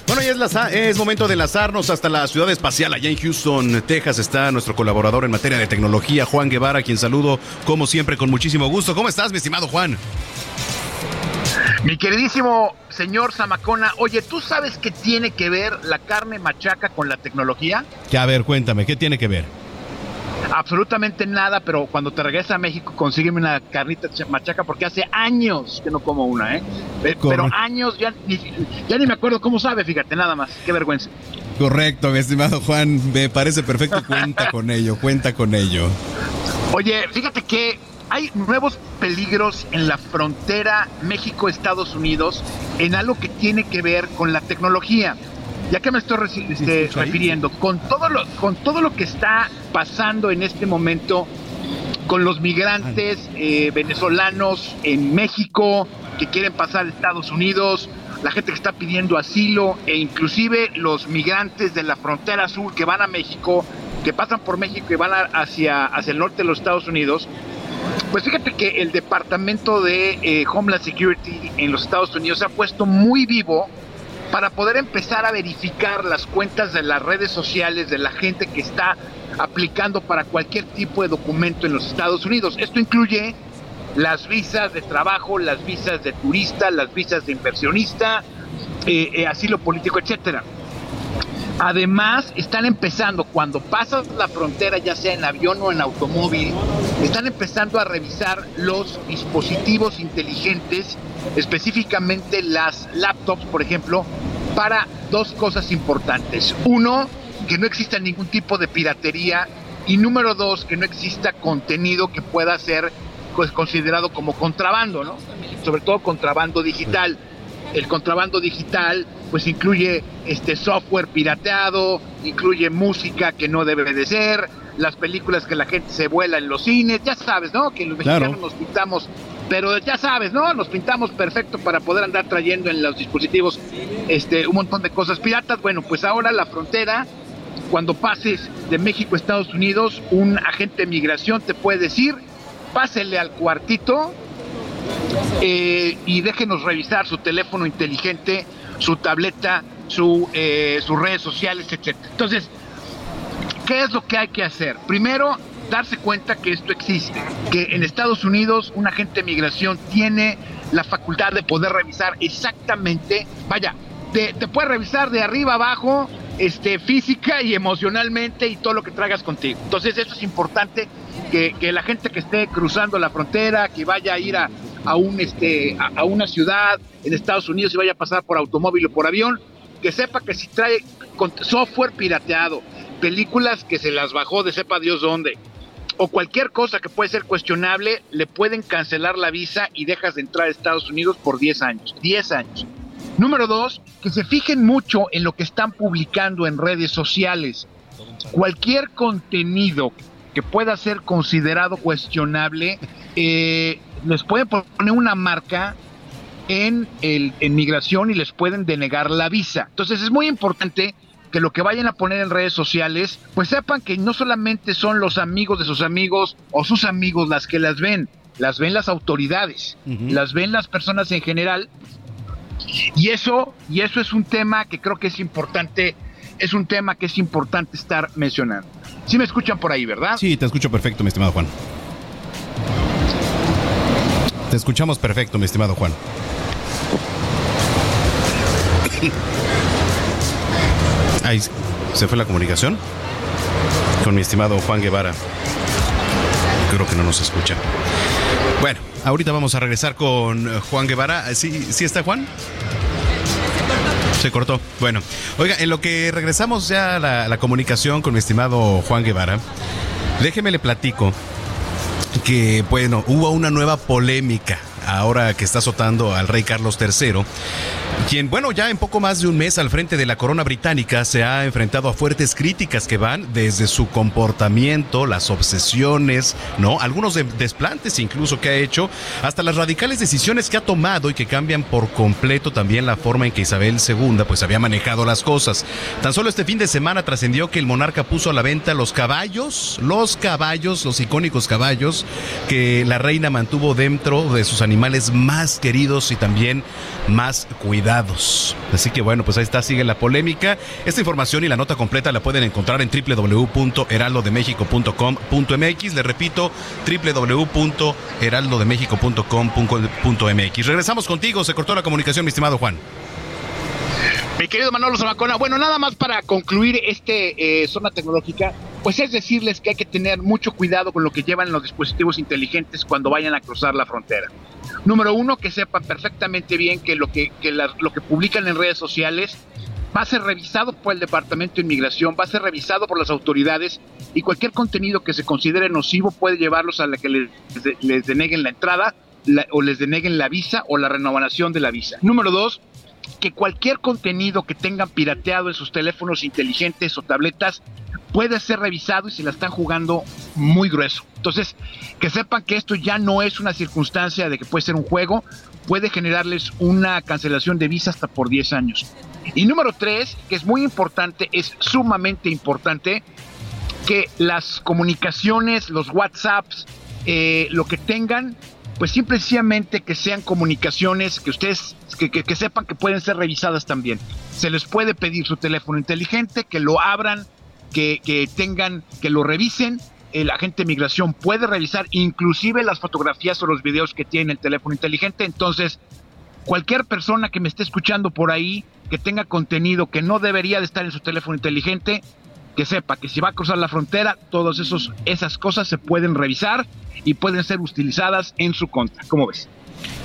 Bueno, ya es, la, es, momento de enlazarnos hasta la ciudad espacial. Allá en Houston, Texas, está nuestro colaborador en materia de tecnología, Juan Guevara, quien saludo como siempre con muchísimo gusto. ¿Cómo estás, mi estimado Juan? Mi queridísimo señor Zamacona, oye, ¿tú sabes qué tiene que ver la carne machaca con la tecnología? Que a ver, cuéntame, ¿qué tiene que ver? Absolutamente nada, pero cuando te regresas a México consígueme una carnita machaca porque hace años que no como una, ¿eh? Pero años, ya ni, ya ni me acuerdo cómo sabe, fíjate, nada más, qué vergüenza. Correcto, mi estimado Juan, me parece perfecto, cuenta [LAUGHS] con ello, cuenta con ello. Oye, fíjate que hay nuevos peligros en la frontera México-Estados Unidos en algo que tiene que ver con la tecnología. ¿Ya que me estoy este, refiriendo? Con todo, lo, con todo lo que está pasando en este momento con los migrantes eh, venezolanos en México que quieren pasar a Estados Unidos, la gente que está pidiendo asilo e inclusive los migrantes de la frontera sur que van a México, que pasan por México y van hacia, hacia el norte de los Estados Unidos, pues fíjate que el Departamento de eh, Homeland Security en los Estados Unidos se ha puesto muy vivo para poder empezar a verificar las cuentas de las redes sociales de la gente que está aplicando para cualquier tipo de documento en los Estados Unidos. Esto incluye las visas de trabajo, las visas de turista, las visas de inversionista, eh, eh, asilo político, etcétera. Además, están empezando, cuando pasas la frontera, ya sea en avión o en automóvil, están empezando a revisar los dispositivos inteligentes, específicamente las laptops, por ejemplo, para dos cosas importantes. Uno, que no exista ningún tipo de piratería y número dos, que no exista contenido que pueda ser pues, considerado como contrabando, ¿no? Sobre todo contrabando digital. El contrabando digital pues incluye este software pirateado, incluye música que no debe de ser, las películas que la gente se vuela en los cines, ya sabes, ¿no? Que los mexicanos nos pintamos, pero ya sabes, ¿no? Nos pintamos perfecto para poder andar trayendo en los dispositivos este un montón de cosas piratas. Bueno, pues ahora la frontera cuando pases de México a Estados Unidos, un agente de migración te puede decir, pásele al cuartito eh, y déjenos revisar su teléfono inteligente, su tableta, su, eh, sus redes sociales, etc. Entonces, ¿qué es lo que hay que hacer? Primero, darse cuenta que esto existe, que en Estados Unidos un agente de migración tiene la facultad de poder revisar exactamente, vaya, te, te puede revisar de arriba abajo, este, física y emocionalmente y todo lo que traigas contigo. Entonces eso es importante que, la gente que esté cruzando la frontera, que vaya a ir a, este, a, una ciudad en Estados Unidos y vaya a pasar por automóvil o por avión, que sepa que si trae software pirateado, películas que se las bajó de sepa Dios dónde, o cualquier cosa que puede ser cuestionable, le pueden cancelar la visa y dejas de entrar a Estados Unidos por 10 años. 10 años. Número dos, que se fijen mucho en lo que están publicando en redes sociales. Cualquier contenido que pueda ser considerado cuestionable, eh, les pueden poner una marca en, el, en migración y les pueden denegar la visa. Entonces es muy importante que lo que vayan a poner en redes sociales, pues sepan que no solamente son los amigos de sus amigos o sus amigos las que las ven, las ven las autoridades, las ven las personas en general y eso, y eso es un tema que creo que es importante, es un tema que es importante estar mencionando. Sí me escuchan por ahí, ¿verdad? Sí, te escucho perfecto, mi estimado Juan. Te escuchamos perfecto, mi estimado Juan. Ahí se fue la comunicación con mi estimado Juan Guevara. Creo que no nos escucha. Bueno, ahorita vamos a regresar con Juan Guevara. ¿Sí, ¿sí está Juan? Se cortó. Bueno, oiga, en lo que regresamos ya a la, la comunicación con mi estimado Juan Guevara, déjeme le platico que, bueno, hubo una nueva polémica ahora que está azotando al rey Carlos III, quien, bueno, ya en poco más de un mes al frente de la corona británica se ha enfrentado a fuertes críticas que van desde su comportamiento, las obsesiones, ¿no? Algunos desplantes incluso que ha hecho, hasta las radicales decisiones que ha tomado y que cambian por completo también la forma en que Isabel II pues había manejado las cosas. Tan solo este fin de semana trascendió que el monarca puso a la venta los caballos, los caballos, los icónicos caballos que la reina mantuvo dentro de sus animales más queridos y también más cuidados. Así que bueno, pues ahí está, sigue la polémica. Esta información y la nota completa la pueden encontrar en www.heraldodemexico.com.mx. Le repito, www.heraldodemexico.com.mx. Regresamos contigo, se cortó la comunicación, mi estimado Juan. Mi querido Manolo Zamacona, bueno, nada más para concluir este eh, zona tecnológica, pues es decirles que hay que tener mucho cuidado con lo que llevan los dispositivos inteligentes cuando vayan a cruzar la frontera. Número uno, que sepan perfectamente bien que lo que, lo que publican en redes sociales va a ser revisado por el Departamento de Inmigración, va a ser revisado por las autoridades y cualquier contenido que se considere nocivo puede llevarlos a la que les, les deneguen la entrada o les deneguen la visa o la renovación de la visa. Número dos, que cualquier contenido que tengan pirateado en sus teléfonos inteligentes o tabletas puede ser revisado y se la están jugando muy grueso. Entonces, que sepan que esto ya no es una circunstancia de que puede ser un juego, puede generarles una cancelación de visa hasta por 10 años. Y número tres, que es muy importante, es sumamente importante, que las comunicaciones, los WhatsApps, eh, lo que tengan, pues simplemente que sean comunicaciones que ustedes que, sepan que pueden ser revisadas también. Se les puede pedir su teléfono inteligente, que lo abran, que, que tengan, que lo revisen. El agente de migración puede revisar inclusive las fotografías o los videos que tiene el teléfono inteligente. Entonces, cualquier persona que me esté escuchando por ahí que tenga contenido que no debería de estar en su teléfono inteligente, que sepa que si va a cruzar la frontera, todas esas cosas se pueden revisar y pueden ser utilizadas en su contra. ¿Cómo ves?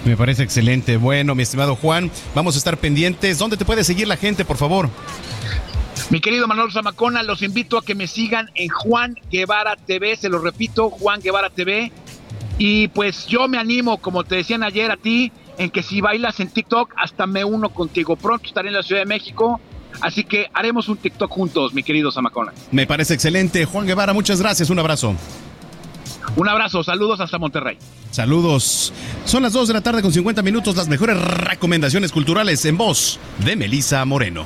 Me parece excelente. Bueno, mi estimado Juan, vamos a estar pendientes. ¿Dónde te puede seguir la gente, por favor? Mi querido Manuel Zamacona, los invito a que me sigan en Juan Guevara TV, se lo repito, Juan Guevara TV. Y pues yo me animo, como te decían ayer a ti, en que si bailas en TikTok, hasta me uno contigo. Pronto estaré en la Ciudad de México, así que haremos un TikTok juntos, mi querido Zamacona. Me parece excelente. Juan Guevara, muchas gracias. Un abrazo. Un abrazo, saludos hasta Monterrey. Saludos. Son las 2 de la tarde con 50 minutos, las mejores recomendaciones culturales en voz de Melisa Moreno.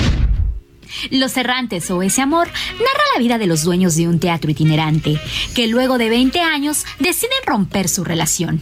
Los Errantes o Ese Amor narra la vida de los dueños de un teatro itinerante, que luego de 20 años deciden romper su relación.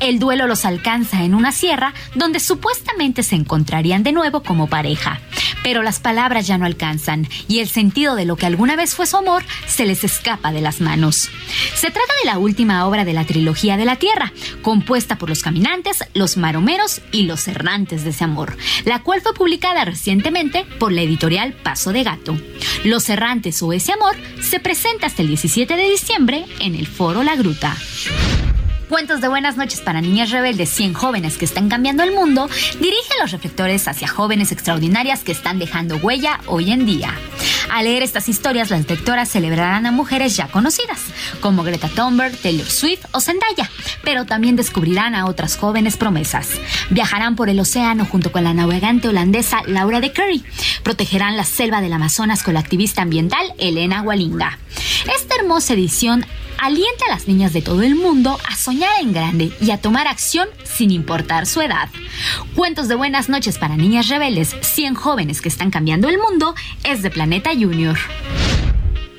El duelo los alcanza en una sierra donde supuestamente se encontrarían de nuevo como pareja. Pero las palabras ya no alcanzan y el sentido de lo que alguna vez fue su amor se les escapa de las manos. Se trata de la última obra de la trilogía de la Tierra, compuesta por los caminantes, los maromeros y los errantes de ese amor, la cual fue publicada recientemente por la editorial Paso de Gato. Los errantes o ese amor se presenta hasta el 17 de diciembre en el Foro La Gruta. Cuentos de buenas noches para niñas rebeldes, 100 jóvenes que están cambiando el mundo, dirige los reflectores hacia jóvenes extraordinarias que están dejando huella hoy en día. Al leer estas historias, las lectoras celebrarán a mujeres ya conocidas, como Greta Thunberg, Taylor Swift o Zendaya, pero también descubrirán a otras jóvenes promesas. Viajarán por el océano junto con la navegante holandesa Laura de Curry. Protegerán la selva del Amazonas con la activista ambiental Elena Walinga. Esta hermosa edición alienta a las niñas de todo el mundo a soñar en grande y a tomar acción sin importar su edad. Cuentos de buenas noches para niñas rebeldes, 100 jóvenes que están cambiando el mundo, es de Planeta Junior.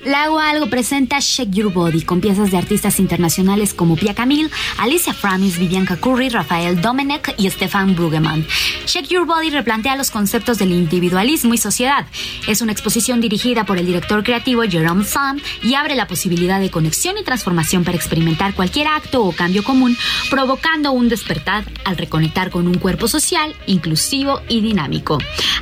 Lago Algo presenta Shake Your Body con piezas de artistas internacionales como Pia Camille, Alicia Framis, Vivianca Curry, Rafael Domenech y Stefan Brueggemann. Shake Your Body replantea los conceptos del individualismo y sociedad. Es una exposición dirigida por el director creativo Jerome Sam y abre la posibilidad de conexión y transformación para experimentar cualquier acto o cambio común, provocando un despertar al reconectar con un cuerpo social, inclusivo y dinámico.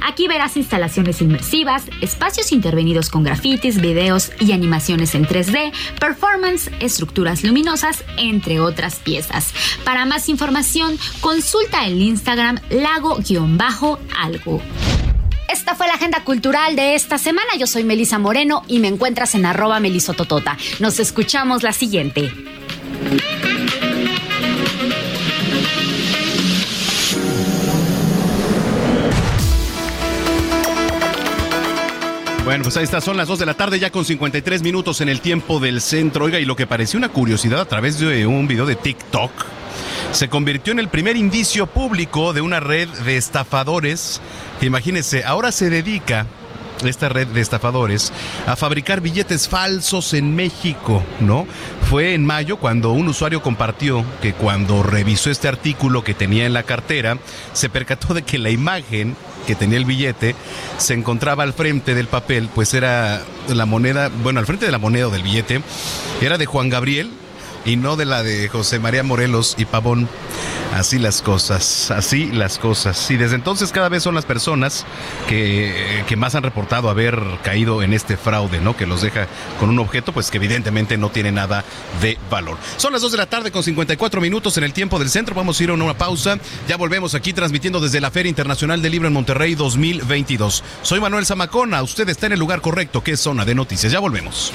Aquí verás instalaciones inmersivas, espacios intervenidos con grafitis, videos y animaciones en 3D, performance, estructuras luminosas, entre otras piezas. Para más información, consulta el Instagram lago-algo. Esta fue la agenda cultural de esta semana. Yo soy Melisa Moreno y me encuentras en arroba melisototota. Nos escuchamos la siguiente. Bueno, pues ahí está, son las 2 de la tarde ya con 53 minutos en el tiempo del centro. Oiga, y lo que pareció una curiosidad a través de un video de TikTok se convirtió en el primer indicio público de una red de estafadores imagínense, ahora se dedica esta red de estafadores a fabricar billetes falsos en México, ¿no? Fue en mayo cuando un usuario compartió que cuando revisó este artículo que tenía en la cartera, se percató de que la imagen que tenía el billete se encontraba al frente del papel, pues era la moneda, bueno, al frente de la moneda del billete, era de Juan Gabriel, y no de la de José María Morelos y Pavón. Así las cosas, así las cosas. Y desde entonces cada vez son las personas que, que, más han reportado haber caído en este fraude, ¿no? Que los deja con un objeto, pues que evidentemente no tiene nada de valor. Son las 2 de la tarde con 54 minutos en el tiempo del centro. Vamos a ir a una pausa. Ya volvemos aquí transmitiendo desde la Feria Internacional del Libro en Monterrey 2022. Soy Manuel Zamacona. Usted está en el lugar correcto, que es Zona de Noticias. Ya volvemos.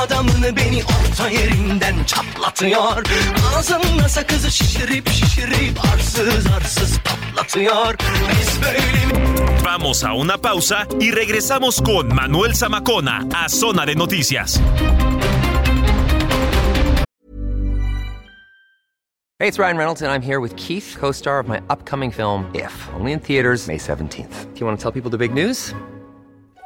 Adamını beni orta yerinden çatlatıyor Ağzımda sakızı şişirip şişirip arsız arsız patlatıyor Biz böyle Vamos a una pausa y regresamos con Manuel Zamacona a Zona de Noticias. Hey, it's Ryan Reynolds, and I'm here with Keith, co star of my upcoming film, If, only in theaters, May 17th. Do you want to tell people the big news?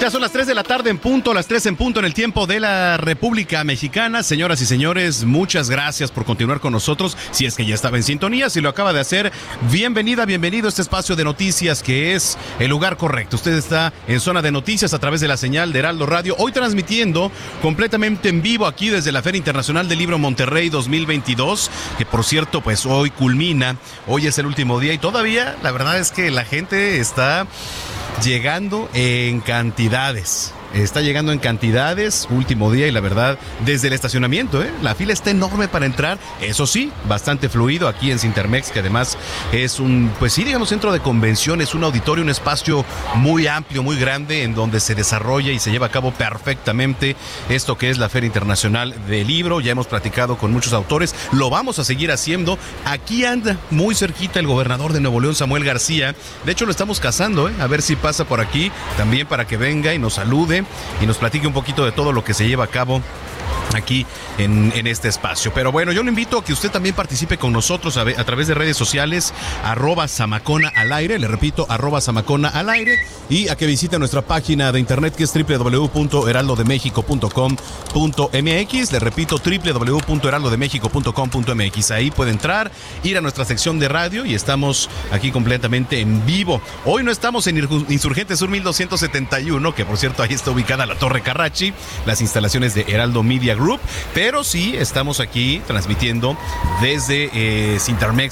Ya son las 3 de la tarde en punto, las 3 en punto en el tiempo de la República Mexicana. Señoras y señores, muchas gracias por continuar con nosotros. Si es que ya estaba en sintonía, si lo acaba de hacer, bienvenida, bienvenido a este espacio de noticias que es el lugar correcto. Usted está en zona de noticias a través de la señal de Heraldo Radio, hoy transmitiendo completamente en vivo aquí desde la Feria Internacional del Libro Monterrey 2022, que por cierto, pues hoy culmina, hoy es el último día y todavía la verdad es que la gente está llegando en cantidades. Está llegando en cantidades, último día y la verdad, desde el estacionamiento, ¿eh? la fila está enorme para entrar, eso sí, bastante fluido aquí en Cintermex, que además es un, pues sí, digamos, centro de convenciones, un auditorio, un espacio muy amplio, muy grande, en donde se desarrolla y se lleva a cabo perfectamente esto que es la Feria Internacional del Libro. Ya hemos platicado con muchos autores, lo vamos a seguir haciendo. Aquí anda muy cerquita el gobernador de Nuevo León, Samuel García. De hecho, lo estamos cazando, ¿eh? a ver si pasa por aquí, también para que venga y nos salude y nos platique un poquito de todo lo que se lleva a cabo aquí en, este espacio. Pero bueno, yo lo invito a que usted también participe con nosotros a, a, través de redes sociales, arroba Samacona al aire, le repito, arroba Samacona al aire, y a que visite nuestra página de internet que es www.heraldodemexico.com.mx, le repito, www.heraldodemexico.com.mx, ahí puede entrar, ir a nuestra sección de radio y estamos aquí completamente en vivo. Hoy no estamos en Insurgente Sur 1271, que por cierto ahí está ubicada la Torre Carrachi, las instalaciones de Heraldo Media Group, pero sí estamos aquí transmitiendo desde eh,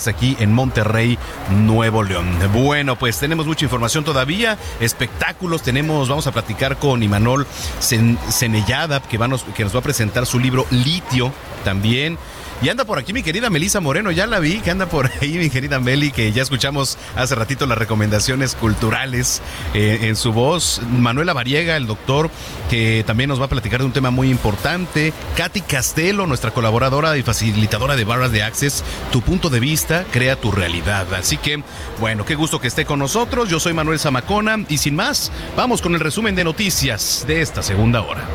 aquí en Monterrey, Nuevo León. Bueno, pues tenemos mucha información todavía, espectáculos, tenemos, vamos a platicar con Imanol Cenellada, que, va nos, que nos va a presentar su libro Litio también. Y anda por aquí mi querida Melisa Moreno, ya la vi, que anda por ahí mi querida Meli, que ya escuchamos hace ratito las recomendaciones culturales eh, en su voz. Manuela Variega, el doctor, que también nos va a platicar de un tema muy importante. Katy Castelo, nuestra colaboradora y facilitadora de Barras de Access, tu punto de vista crea tu realidad. Así que, bueno, qué gusto que esté con nosotros. Yo soy Manuel Zamacona y sin más, vamos con el resumen de noticias de esta segunda hora.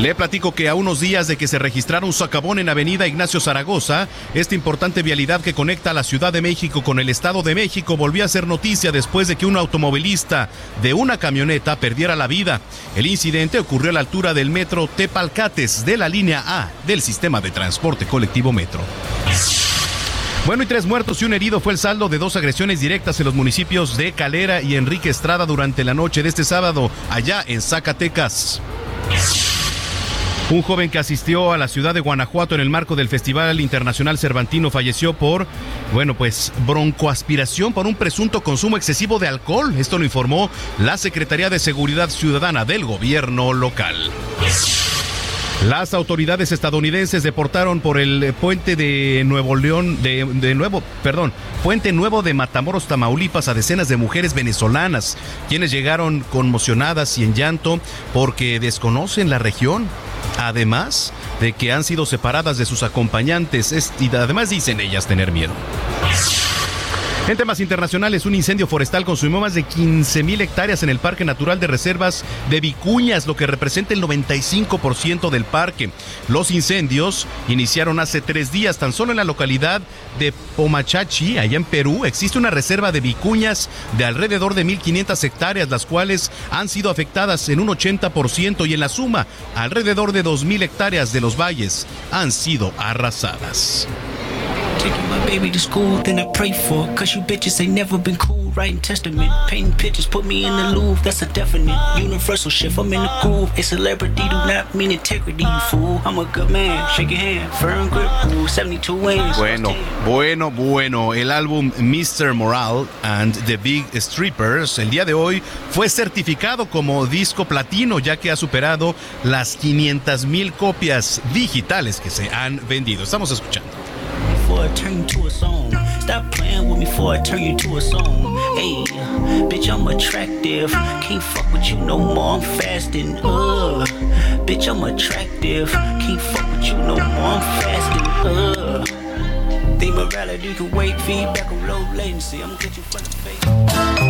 Le platico que a unos días de que se registrara un socavón en Avenida Ignacio Zaragoza, esta importante vialidad que conecta a la Ciudad de México con el Estado de México volvió a ser noticia después de que un automovilista de una camioneta perdiera la vida. El incidente ocurrió a la altura del metro Tepalcates de la línea A del sistema de transporte colectivo Metro. Bueno, y tres muertos y un herido fue el saldo de dos agresiones directas en los municipios de Calera y Enrique Estrada durante la noche de este sábado, allá en Zacatecas. Un joven que asistió a la ciudad de Guanajuato en el marco del Festival Internacional Cervantino falleció por, bueno, pues broncoaspiración por un presunto consumo excesivo de alcohol. Esto lo informó la Secretaría de Seguridad Ciudadana del gobierno local. Las autoridades estadounidenses deportaron por el puente de Nuevo León, de, de, Nuevo, perdón, puente nuevo de Matamoros, Tamaulipas, a decenas de mujeres venezolanas, quienes llegaron conmocionadas y en llanto porque desconocen la región. Además de que han sido separadas de sus acompañantes es, y además dicen ellas tener miedo. En temas internacionales, un incendio forestal consumió más de 15 mil hectáreas en el Parque Natural de Reservas de Vicuñas, lo que representa el 95% del parque. Los incendios iniciaron hace tres días, tan solo en la localidad de Pomachachi, allá en Perú, existe una reserva de vicuñas de alrededor de 1.500 hectáreas, las cuales han sido afectadas en un 80% y en la suma, alrededor de 2.000 hectáreas de los valles han sido arrasadas. Taking my baby to school, then I pray for. Cause you bitches ain't never been cool. Writing testament, painting pictures, put me in the Louvre. That's a definite universal shift. I'm in the groove. A celebrity do not mean integrity, you fool. I'm a good man. Shake your hand, firm grip, rule. 72 wins. Bueno, bueno, bueno. El álbum Mr. Moral and the Big Strippers el día de hoy fue certificado como disco platino ya que ha superado las 500 mil copias digitales que se han vendido. Estamos escuchando. Before I turn you to a song. Stop playing with me before I turn you to a song. Hey, bitch, I'm attractive. Can't fuck with you no more. I'm fasting. Uh, bitch, I'm attractive. Can't fuck with you no more. I'm fasting. Uh, the morality can wait. Feedback on low latency. I'm gonna get you from the face.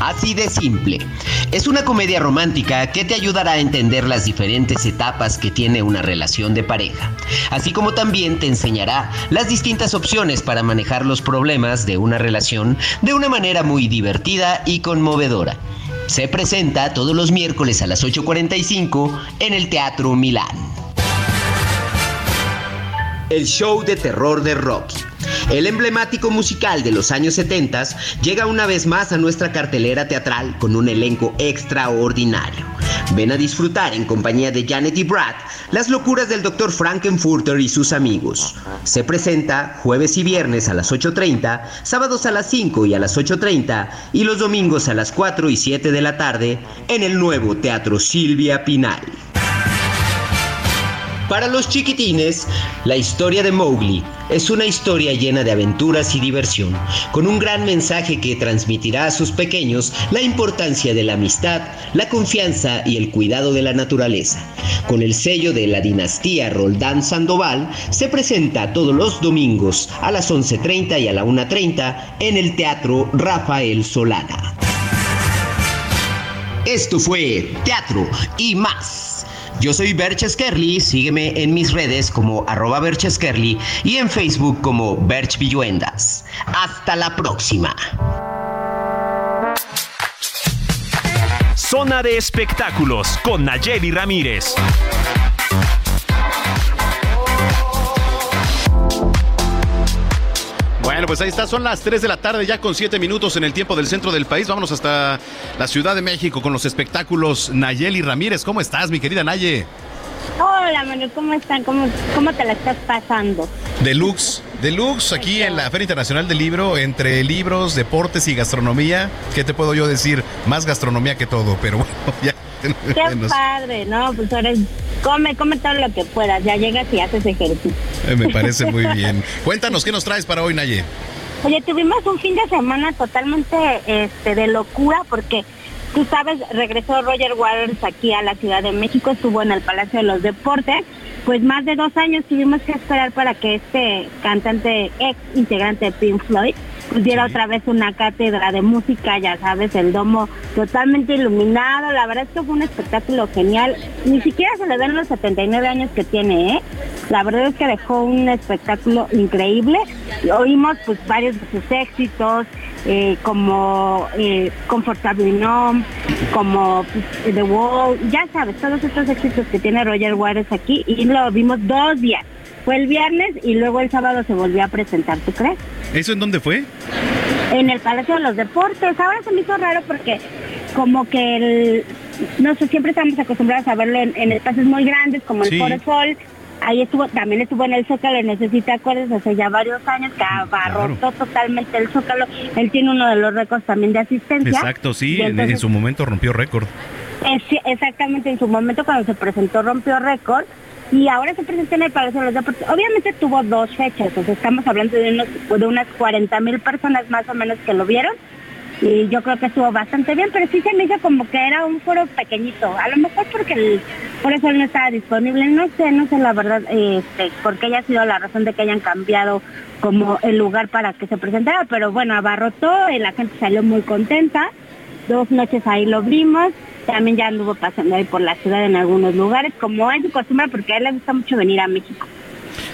Así de simple. Es una comedia romántica que te ayudará a entender las diferentes etapas que tiene una relación de pareja, así como también te enseñará las distintas opciones para manejar los problemas de una relación de una manera muy divertida y conmovedora. Se presenta todos los miércoles a las 8.45 en el Teatro Milán. El show de terror de Rocky. El emblemático musical de los años 70 llega una vez más a nuestra cartelera teatral con un elenco extraordinario. Ven a disfrutar en compañía de Janet y Brad las locuras del Dr. Frankenfurter y sus amigos. Se presenta jueves y viernes a las 8.30, sábados a las 5 y a las 8.30 y los domingos a las 4 y 7 de la tarde en el nuevo Teatro Silvia Pinal. Para los chiquitines, la historia de Mowgli es una historia llena de aventuras y diversión, con un gran mensaje que transmitirá a sus pequeños la importancia de la amistad, la confianza y el cuidado de la naturaleza. Con el sello de la dinastía Roldán Sandoval, se presenta todos los domingos a las 11.30 y a la 1.30 en el Teatro Rafael Solana. Esto fue Teatro y más. Yo soy Berch Kerly, sígueme en mis redes como arroba Berch Kerly y en Facebook como Berch Villuendas. Hasta la próxima. Zona de espectáculos con Nayeli Ramírez. Bueno, pues ahí está, son las 3 de la tarde, ya con 7 minutos en el tiempo del centro del país. Vámonos hasta la Ciudad de México con los espectáculos. Nayeli Ramírez, ¿cómo estás, mi querida Naye? Hola, Manuel, ¿cómo están? ¿Cómo, ¿Cómo te la estás pasando? Deluxe, Deluxe aquí en la Feria Internacional del Libro, entre libros, deportes y gastronomía. ¿Qué te puedo yo decir? Más gastronomía que todo, pero [LAUGHS] bueno, ya. [LAUGHS] Qué padre, ¿no? Pues ahora come, come todo lo que puedas. Ya llegas y haces ejercicio. Eh, Me parece muy [LAUGHS] bien. Cuéntanos, ¿qué nos traes para hoy, Naye? Oye, tuvimos un fin de semana totalmente este, de locura porque tú sabes, regresó Roger Waters aquí a la Ciudad de México, estuvo en el Palacio de los Deportes. Pues más de dos años tuvimos que esperar para que este cantante, ex integrante de Pink Floyd, diera otra vez una cátedra de música, ya sabes, el domo totalmente iluminado. La verdad es que fue un espectáculo genial. Ni siquiera se le ven los 79 años que tiene, ¿eh? La verdad es que dejó un espectáculo increíble. Oímos pues varios de sus éxitos, eh, como eh, Comfortable Numb, como pues, The Wall, ya sabes, todos estos éxitos que tiene Roger Waters aquí y lo vimos dos días. Fue el viernes y luego el sábado se volvió a presentar, ¿tú crees? ¿Eso en dónde fue? En el Palacio de los Deportes. Ahora se me hizo raro porque como que el, no sé, siempre estamos acostumbrados a verlo en, en espacios muy grandes como el Sí. Foro Sol. Ahí estuvo, también estuvo en el Zócalo, no sé si te acuerdas, hace ya varios años que abarrotó totalmente el Zócalo. Él tiene uno de los récords también de asistencia. Exacto, sí, en- su momento rompió récord. es- exactamente, en su momento cuando se presentó rompió récord y ahora se presenta en el Palacio de los Deportes. Obviamente tuvo dos fechas, o sea, estamos hablando de, unos, de unas 40 mil personas más o menos que lo vieron. Y yo creo que estuvo bastante bien, pero sí se me hizo como que era un foro pequeñito, a lo mejor porque por eso él no estaba disponible, no sé, no sé la verdad, este, porque haya sido la razón de que hayan cambiado como el lugar para que se presentara, pero bueno, abarrotó y la gente salió muy contenta. dos noches ahí lo vimos, también ya anduvo pasando ahí por la ciudad en algunos lugares, como es su costumbre, porque a él le gusta mucho venir a México.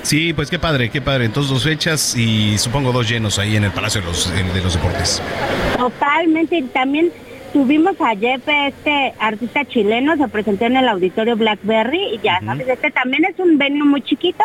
Sí, pues qué padre, qué padre. Entonces dos fechas y supongo dos llenos ahí en el Palacio de los, de los Deportes. Totalmente, y también tuvimos a Jeppe, este artista chileno, se presentó en el auditorio Blackberry y ya sabes, este también es un venue muy chiquito,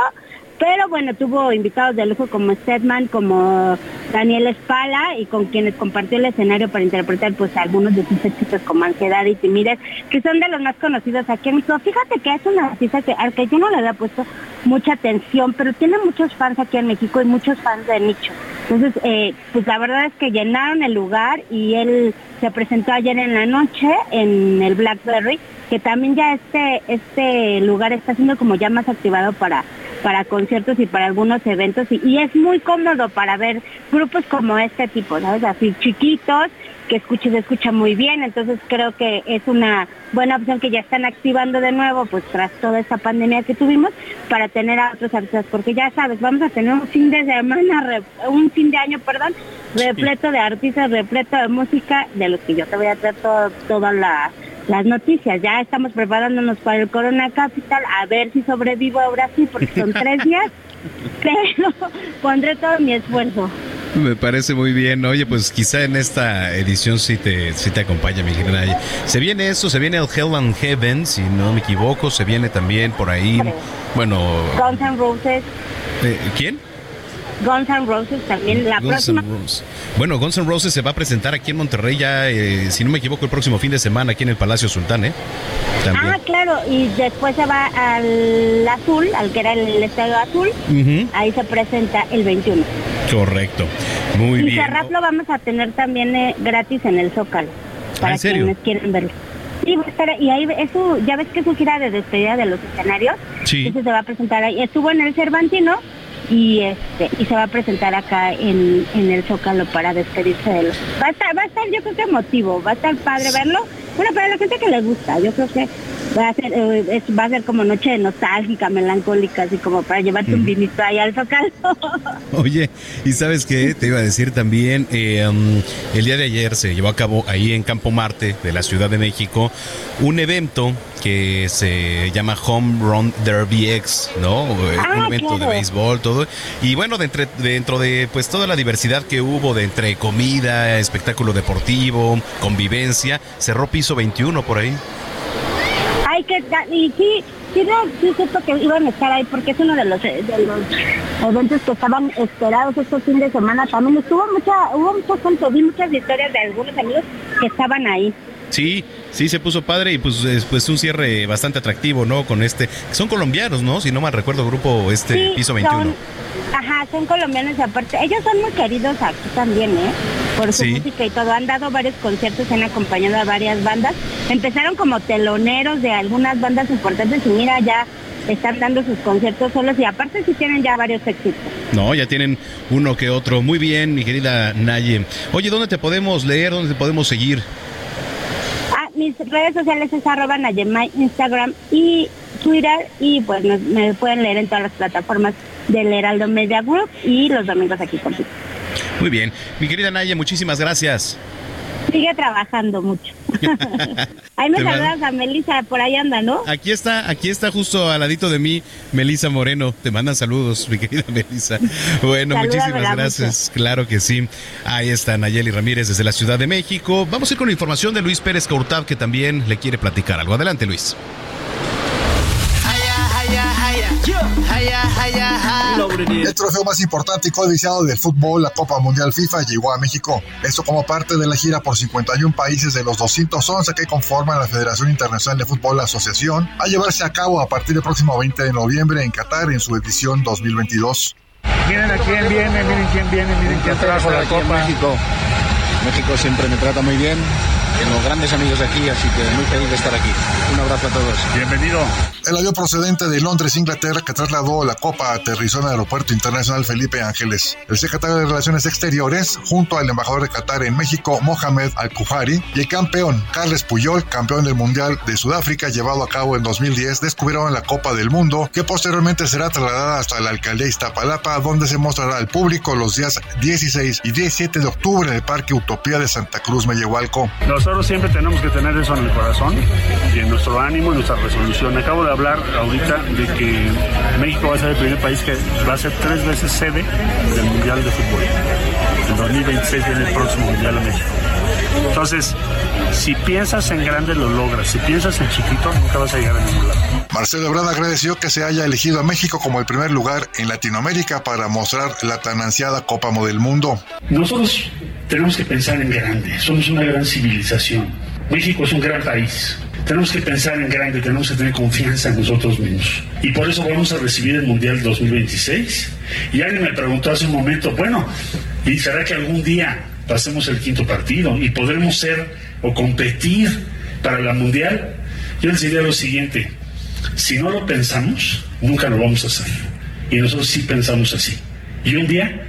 pero bueno, tuvo invitados de lujo como Stedman, como Daniel Espala y con quienes compartió el escenario para interpretar pues algunos de sus éxitos como Ansiedad y Timidez, que son de los más conocidos aquí en México. Fíjate que es una artista que, al que yo no le había puesto mucha atención, pero tiene muchos fans aquí en México y muchos fans de nicho. Entonces, eh, pues la verdad es que llenaron el lugar y él se presentó ayer en la noche en el Blackberry, que también ya este, este lugar está siendo como ya más activado para para conciertos y para algunos eventos y, y, es muy cómodo para ver grupos como este tipo, ¿sabes? Así chiquitos, que escuche, se escucha muy bien, entonces creo que es una buena opción que ya están activando de nuevo, pues tras toda esta pandemia que tuvimos, para tener a otros artistas, porque ya sabes, vamos a tener un fin de semana, un fin de año, perdón, repleto de artistas, repleto de música, de los que yo te voy a traer todo, toda la las noticias. Ya estamos preparándonos para el Corona Capital, a ver si sobrevivo ahora sí, porque son [LAUGHS] tres días, pero pondré todo mi esfuerzo. Me parece muy bien. Oye, pues quizá en esta edición sí te, sí te acompaña, mi querida Se viene eso, se viene el Hell and Heaven, si no me equivoco. Se viene también por ahí, bueno... Guns N' Roses. Eh, ¿Quién? Guns N' Roses también. La próxima... Bueno, Guns N' Roses se va a presentar aquí en Monterrey ya, eh, si no me equivoco, el próximo fin de semana aquí en el Palacio Sultán, ¿eh? Ah, claro, y después se va al Azul, al que era el Estadio Azul, ahí se presenta el 21. Correcto, muy bien. Y Cerrap lo vamos a tener también eh, gratis en el Zócalo, para ¿En serio? quienes quieren verlo. Sí, y ahí eso, ya ves que es su gira de despedida de los escenarios, Sí. entonces se va a presentar ahí. Estuvo en el Cervantino y este y se va a presentar acá en, en el Zócalo para despedirse de los. Va a estar, va a estar yo creo que emotivo, va a estar padre verlo. Bueno, para la gente que le gusta, yo creo que va a ser eh, es- va a ser como noche nostálgica, melancólica, así como para llevarte un vinito ahí al Zócalo. [LAUGHS] Oye, y sabes qué, te iba a decir también, eh, um, el día de ayer se llevó a cabo ahí en Campo Marte de la Ciudad de México un evento que se llama Home Run Derby X, ¿no? Eh, Ah, un evento de claro. béisbol, todo. Y bueno, de entre- dentro de pues toda la diversidad que hubo de entre comida, espectáculo deportivo, convivencia, cerró piso 21 por ahí. Ay, que y sí, sí, no, sí siento que iban a estar ahí porque es uno de los eh, de los eventos que estaban esperados estos fin de semana. También estuvo mucha, hubo gente, vi muchas historias de algunos amigos que estaban ahí. Sí, sí se puso padre y pues es pues un cierre bastante atractivo, ¿no? Con este, son colombianos, ¿no? Si no mal recuerdo, grupo este Sí, piso 21. Son, ajá, son colombianos aparte, ellos son muy queridos aquí también, ¿eh? Por su Sí. música y todo. Han dado varios conciertos, han acompañado a varias bandas. Empezaron como teloneros de algunas bandas importantes y mira, ya están dando sus conciertos solos y aparte sí tienen ya varios éxitos. No, ya tienen uno que otro. Muy bien, mi querida Naye. Oye, ¿dónde te podemos leer? ¿Dónde te podemos seguir? Ah, mis redes sociales es arroba Nayemay, Instagram y Twitter y pues me, me pueden leer en todas las plataformas del Heraldo Media Group y los domingos aquí contigo. Muy bien. Mi querida Naye, muchísimas gracias. Sigue trabajando mucho. [LAUGHS] Ahí me saludas a Melissa, por ahí anda, ¿no? Aquí está, aquí está justo al ladito de mí, Melisa Moreno. Te mandan saludos, mi querida [LAUGHS] Melisa. Bueno, muchísimas gracias. Claro que sí. Ahí está Nayeli Ramírez desde la Ciudad de México. Vamos a ir con la información de Luis Pérez Caurtab, que también le quiere platicar algo. Adelante, Luis. El trofeo más importante y codiciado del fútbol, la Copa Mundial FIFA, llegó a México. Esto como parte de la gira por 51 países de los 211 que conforman la Federación Internacional de Fútbol Asociación, a llevarse a cabo a partir del próximo 20 de noviembre en Qatar en su edición 2022. Miren a quién viene, miren quién viene, miren quién trajo la copa. México. México siempre me trata muy bien. Tengo grandes amigos aquí, así que muy feliz de estar aquí. Un abrazo a todos. Bienvenido. El avión procedente de Londres, Inglaterra, que trasladó la Copa aterrizó en el Aeropuerto Internacional Felipe Ángeles. El secretario de Relaciones Exteriores, junto al embajador de Qatar en México, Mohamed Al-Kuhari, y el campeón, Carles Puyol, campeón del Mundial de Sudáfrica llevado a cabo en 2010, descubrieron la Copa del Mundo, que posteriormente será trasladada hasta la alcaldía Iztapalapa, donde se mostrará al público los días 16 y 17 de octubre en el Parque Utopía de Santa Cruz, Mellehualco. Nos nosotros siempre tenemos que tener eso en el corazón y en nuestro ánimo y nuestra resolución. Acabo de hablar ahorita de que México va a ser el primer país que va a ser tres veces sede del Mundial de Fútbol. En 2026 viene el próximo Mundial de México. Entonces, si piensas en grande lo logras, si piensas en chiquito nunca vas a llegar a ningún lado. Marcelo Ebrard agradeció que se haya elegido a México como el primer lugar en Latinoamérica para mostrar la tan ansiada Copa del Mundo. Nosotros tenemos que pensar en grande, somos una gran civilización. México es un gran país. Tenemos que pensar en grande, tenemos que tener confianza en nosotros mismos. Y por eso vamos a recibir el Mundial 2026. Y alguien me preguntó hace un momento, bueno, ¿y será que algún día pasemos el quinto partido y podremos ser o competir para la Mundial? Yo les diría lo siguiente, si no lo pensamos, nunca lo vamos a hacer. Y nosotros sí pensamos así. Y un día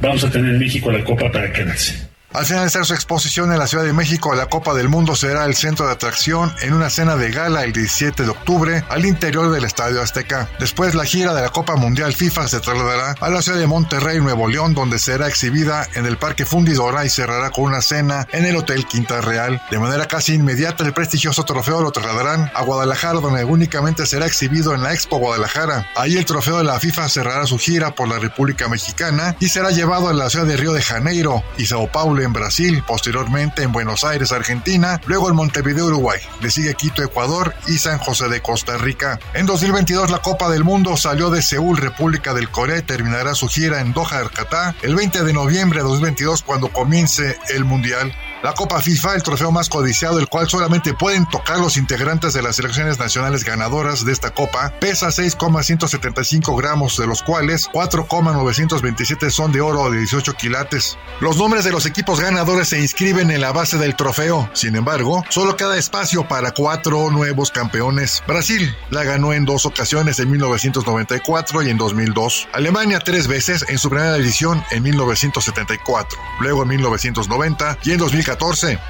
vamos a tener en México la Copa para quedarse. Al finalizar su exposición en la Ciudad de México, la Copa del Mundo será el centro de atracción en una cena de gala el 17 de octubre al interior del Estadio Azteca. Después, la gira de la Copa Mundial FIFA se trasladará a la ciudad de Monterrey, Nuevo León, donde será exhibida en el Parque Fundidora y cerrará con una cena en el Hotel Quinta Real. De manera casi inmediata, el prestigioso trofeo lo trasladarán a Guadalajara, donde únicamente será exhibido en la Expo Guadalajara. Ahí el trofeo de la FIFA cerrará su gira por la República Mexicana y será llevado a la ciudad de Río de Janeiro y Sao Paulo en Brasil, posteriormente en Buenos Aires, Argentina, luego en Montevideo, Uruguay. Le sigue Quito, Ecuador y San José de Costa Rica. En 2022 la Copa del Mundo salió de Seúl, República del Corea y terminará su gira en Doha, Qatar, el 20 de noviembre de 2022 cuando comience el Mundial. La Copa FIFA, el trofeo más codiciado, el cual solamente pueden tocar los integrantes de las selecciones nacionales ganadoras de esta Copa, pesa 6,175 gramos, de los cuales 4,927 son de oro de 18 quilates. Los nombres de los equipos ganadores se inscriben en la base del trofeo. Sin embargo, solo queda espacio para cuatro nuevos campeones. Brasil la ganó en dos ocasiones en 1994 y en 2002. Alemania tres veces en su primera edición en 1974, luego en 1990 y en 2014.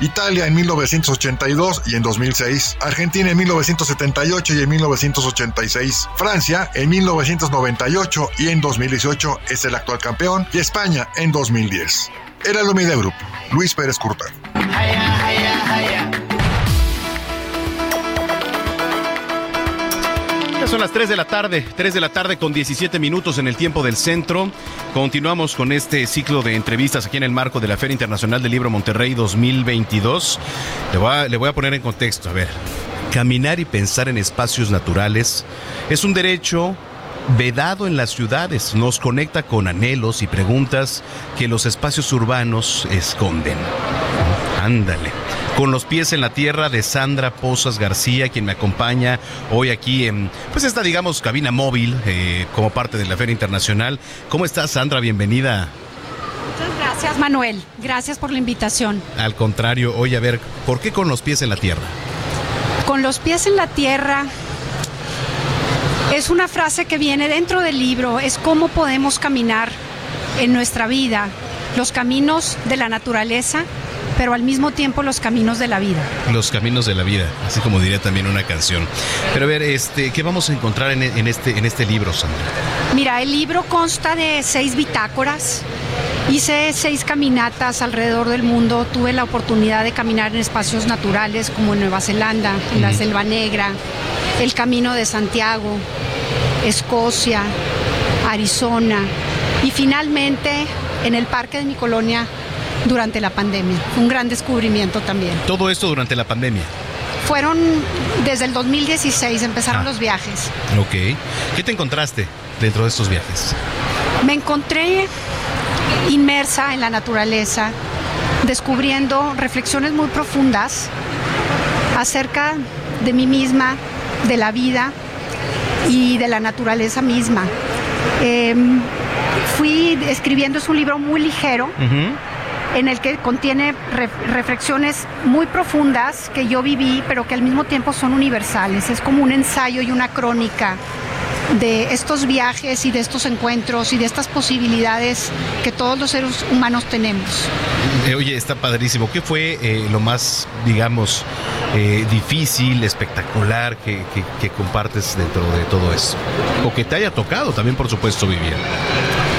Italia en 1982 y en 2006. Argentina en 1978 y en 1986. Francia en 1998 y en 2018 es el actual campeón. Y España en 2010. Era el Media Group. Luis Pérez Curta. Son las 3 de la tarde, 3 de la tarde con 17 minutos en el tiempo del centro. Continuamos con este ciclo de entrevistas aquí en el marco de la Feria Internacional del Libro Monterrey 2022. Le voy a, le voy a poner en contexto, a ver. Caminar y pensar en espacios naturales es un derecho vedado en las ciudades, nos conecta con anhelos y preguntas que los espacios urbanos esconden. Ándale. Con los pies en la tierra de Sandra Pozas García, quien me acompaña hoy aquí en, pues esta, digamos, cabina móvil eh, como parte de la Feria Internacional. ¿Cómo estás, Sandra? Bienvenida. Muchas gracias, Manuel. Gracias por la invitación. Al contrario, oye, a ver, ¿por qué con los pies en la tierra? Con los pies en la tierra es una frase que viene dentro del libro, es cómo podemos caminar en nuestra vida, los caminos de la naturaleza, pero al mismo tiempo los caminos de la vida. Los caminos de la vida, así como diría también una canción. Pero a ver, este, ¿qué vamos a encontrar en, en este, en este libro, Sandra? Mira, el libro consta de seis bitácoras. Hice seis caminatas alrededor del mundo. Tuve la oportunidad de caminar en espacios naturales como en Nueva Zelanda, en la Selva Negra, el Camino de Santiago, Escocia, Arizona y finalmente en el parque de mi colonia durante la pandemia. Un gran descubrimiento también. Todo esto durante la pandemia. Fueron desde el 2016, empezaron Ah. los viajes. Ok. ¿Qué te encontraste dentro de estos viajes? Me encontré inmersa en la naturaleza, descubriendo reflexiones muy profundas acerca de mí misma, de la vida y de la naturaleza misma. Em, fui escribiendo, es un libro muy ligero en el que contiene re- reflexiones muy profundas que yo viví, pero que al mismo tiempo son universales. Es como un ensayo y una crónica de estos viajes y de estos encuentros y de estas posibilidades que todos los seres humanos tenemos. Eh, oye, está padrísimo. ¿Qué fue eh, lo más, digamos, eh, difícil, espectacular que, compartes dentro de todo esto? O que te haya tocado también, por supuesto, vivir.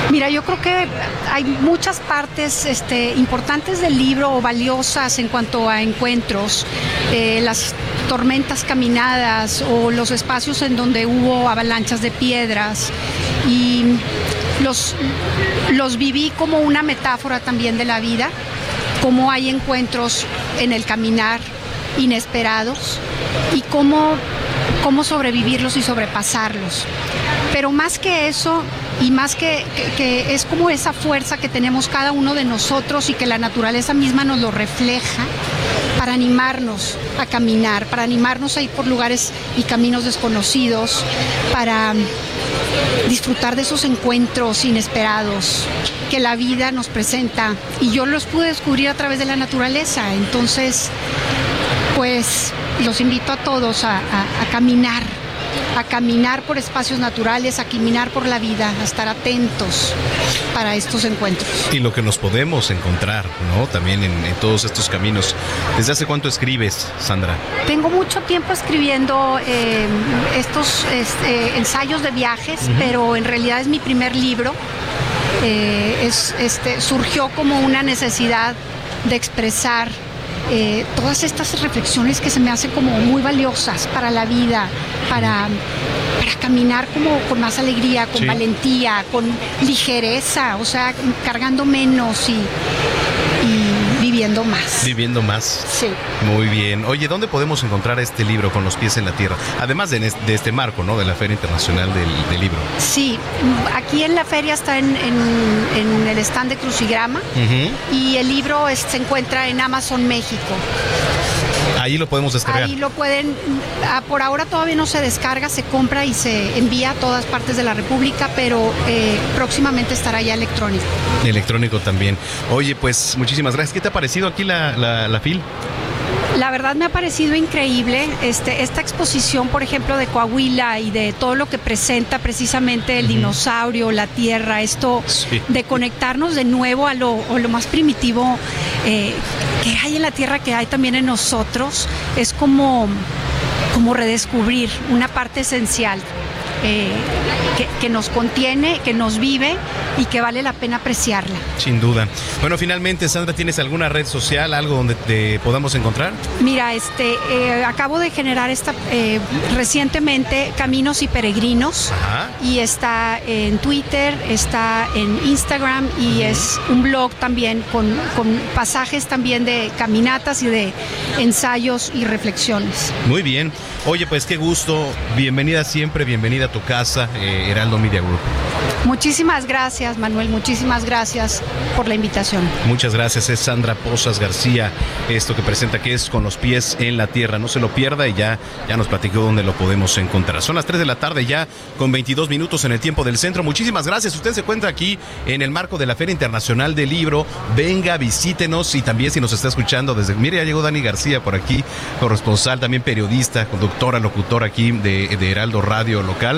Mira, yo creo que hay muchas partes este, importantes del libro o valiosas en cuanto a encuentros, eh, las tormentas caminadas o los espacios en donde hubo avalanchas de piedras y los, los viví como una metáfora también de la vida, cómo hay encuentros en el caminar inesperados y cómo, cómo sobrevivirlos y sobrepasarlos. Pero más que eso, y más que, es como esa fuerza que tenemos cada uno de nosotros y que la naturaleza misma nos lo refleja para animarnos a caminar, para animarnos a ir por lugares y caminos desconocidos, para disfrutar de esos encuentros inesperados que la vida nos presenta. Y yo los pude descubrir a través de la naturaleza. Entonces, pues los invito a todos a caminar a caminar por espacios naturales, a caminar por la vida, a estar atentos para estos encuentros. Y lo que nos podemos encontrar, ¿no? También en, en todos estos caminos. ¿Desde hace cuánto escribes, Sandra? Tengo mucho tiempo escribiendo eh, estos este, ensayos de viajes, uh -huh. pero en realidad es mi primer libro. Eh, es, este, surgió como una necesidad de expresar eh, todas estas reflexiones que se me hacen como muy valiosas para la vida, para, para caminar como con más alegría, con sí. valentía, con ligereza, o sea, cargando menos y, y viviendo más. Viviendo más. Sí. Muy bien. Oye, ¿dónde podemos encontrar este libro con los pies en la tierra? Además de, de este marco, ¿no? De la Feria Internacional del, del Libro. Sí, aquí en la feria está en, en, en el stand de Crucigrama uh -huh. y el libro es, se encuentra en Amazon México. [LAUGHS] Ahí lo podemos descargar. Ahí lo pueden, ah, por ahora todavía no se descarga, se compra y se envía a todas partes de la República, pero eh, próximamente estará ya electrónico. Electrónico también. Oye, pues muchísimas gracias. ¿Qué te ha parecido aquí la, la, la FIL? La verdad me ha parecido increíble este, esta exposición, por ejemplo, de Coahuila y de todo lo que presenta precisamente el uh -huh. dinosaurio, la tierra, esto sí. de conectarnos de nuevo a lo, a lo más primitivo eh, que hay en la tierra, que hay también en nosotros, es como, como redescubrir una parte esencial eh, que, que, nos contiene, que nos vive y que vale la pena apreciarla. Sin duda. Bueno, finalmente, Sandra, ¿tienes alguna red social, algo donde te podamos encontrar? Mira, este, eh, acabo de generar esta eh, recientemente Caminos y Peregrinos Ajá. y está en Twitter, está en Instagram y uh -huh. es un blog también con, con pasajes también de caminatas y de ensayos y reflexiones. Muy bien. Oye, pues qué gusto. Bienvenida siempre, bienvenida a tu casa, eh, Heraldo Media Group. Muchísimas gracias, Manuel. Muchísimas gracias por la invitación. Muchas gracias. Es Sandra Posas García. Esto que presenta que es con los pies en la tierra. No se lo pierda y ya, ya nos platicó dónde lo podemos encontrar. Son las 3 de la tarde ya con 22 minutos en el tiempo del centro. Muchísimas gracias. Usted se encuentra aquí en el marco de la Feria Internacional del Libro. Venga, visítenos y también si nos está escuchando desde... Mire, ya llegó Dani García por aquí, corresponsal, también periodista, conductora, locutor aquí de, de Heraldo Radio local.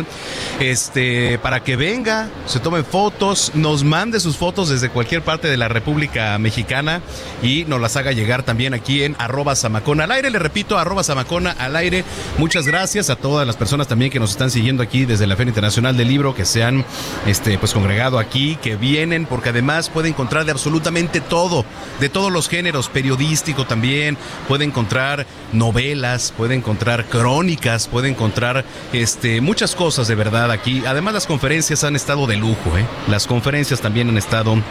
Este, para que venga, se tomen fotos, nos mande sus fotos desde cualquier parte de la República Mexicana y nos las haga llegar también aquí en arroba Samacona al aire. Le repito, arroba Samacona al aire. Muchas gracias a todas las personas también que nos están siguiendo aquí desde la Feria Internacional del Libro, que se han este, pues congregado aquí, que vienen, porque además puede encontrar de absolutamente todo, de todos los géneros, periodístico también, puede encontrar novelas, puede encontrar crónicas, puede encontrar este, muchas cosas de verdad aquí. Además, las conferencias han estado de lujo, ¿eh? Las conferencias también han estado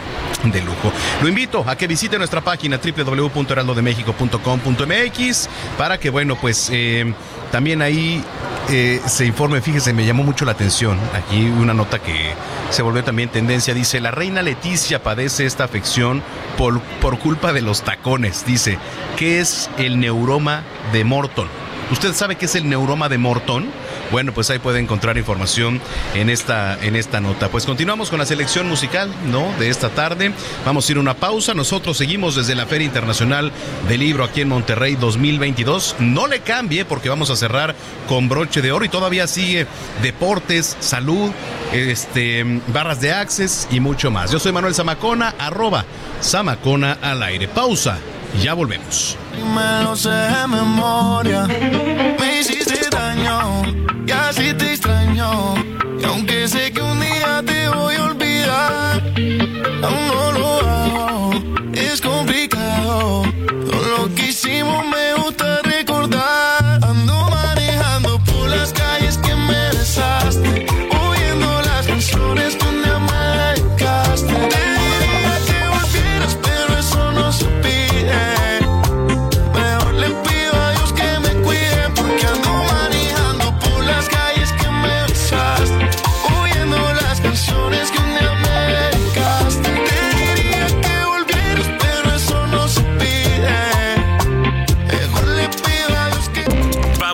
de lujo. Lo invito a que visite nuestra página www.heraldodemexico.com.mx para que, bueno, pues eh, también ahí eh, se informe. Fíjese, me llamó mucho la atención aquí una nota que se volvió también tendencia. Dice, la reina Leticia padece esta afección por, por culpa de los tacones. Dice, ¿qué es el neuroma de Morton? ¿Usted sabe qué es el neuroma de Morton? Bueno, pues ahí puede encontrar información en esta, en esta nota. Pues continuamos con la selección musical, ¿no? De esta tarde. Vamos a ir a una pausa. Nosotros seguimos desde la Feria Internacional del Libro aquí en Monterrey 2022. No le cambie porque vamos a cerrar con broche de oro y todavía sigue deportes, salud, este, barras de access y mucho más. Yo soy Manuel Zamacona, arroba Zamacona al aire. Pausa ya volvemos me lo sé de memoria. Me hiciste daño y así te extraño. Y aunque sé que un día te voy a olvidar, aún no lo hago.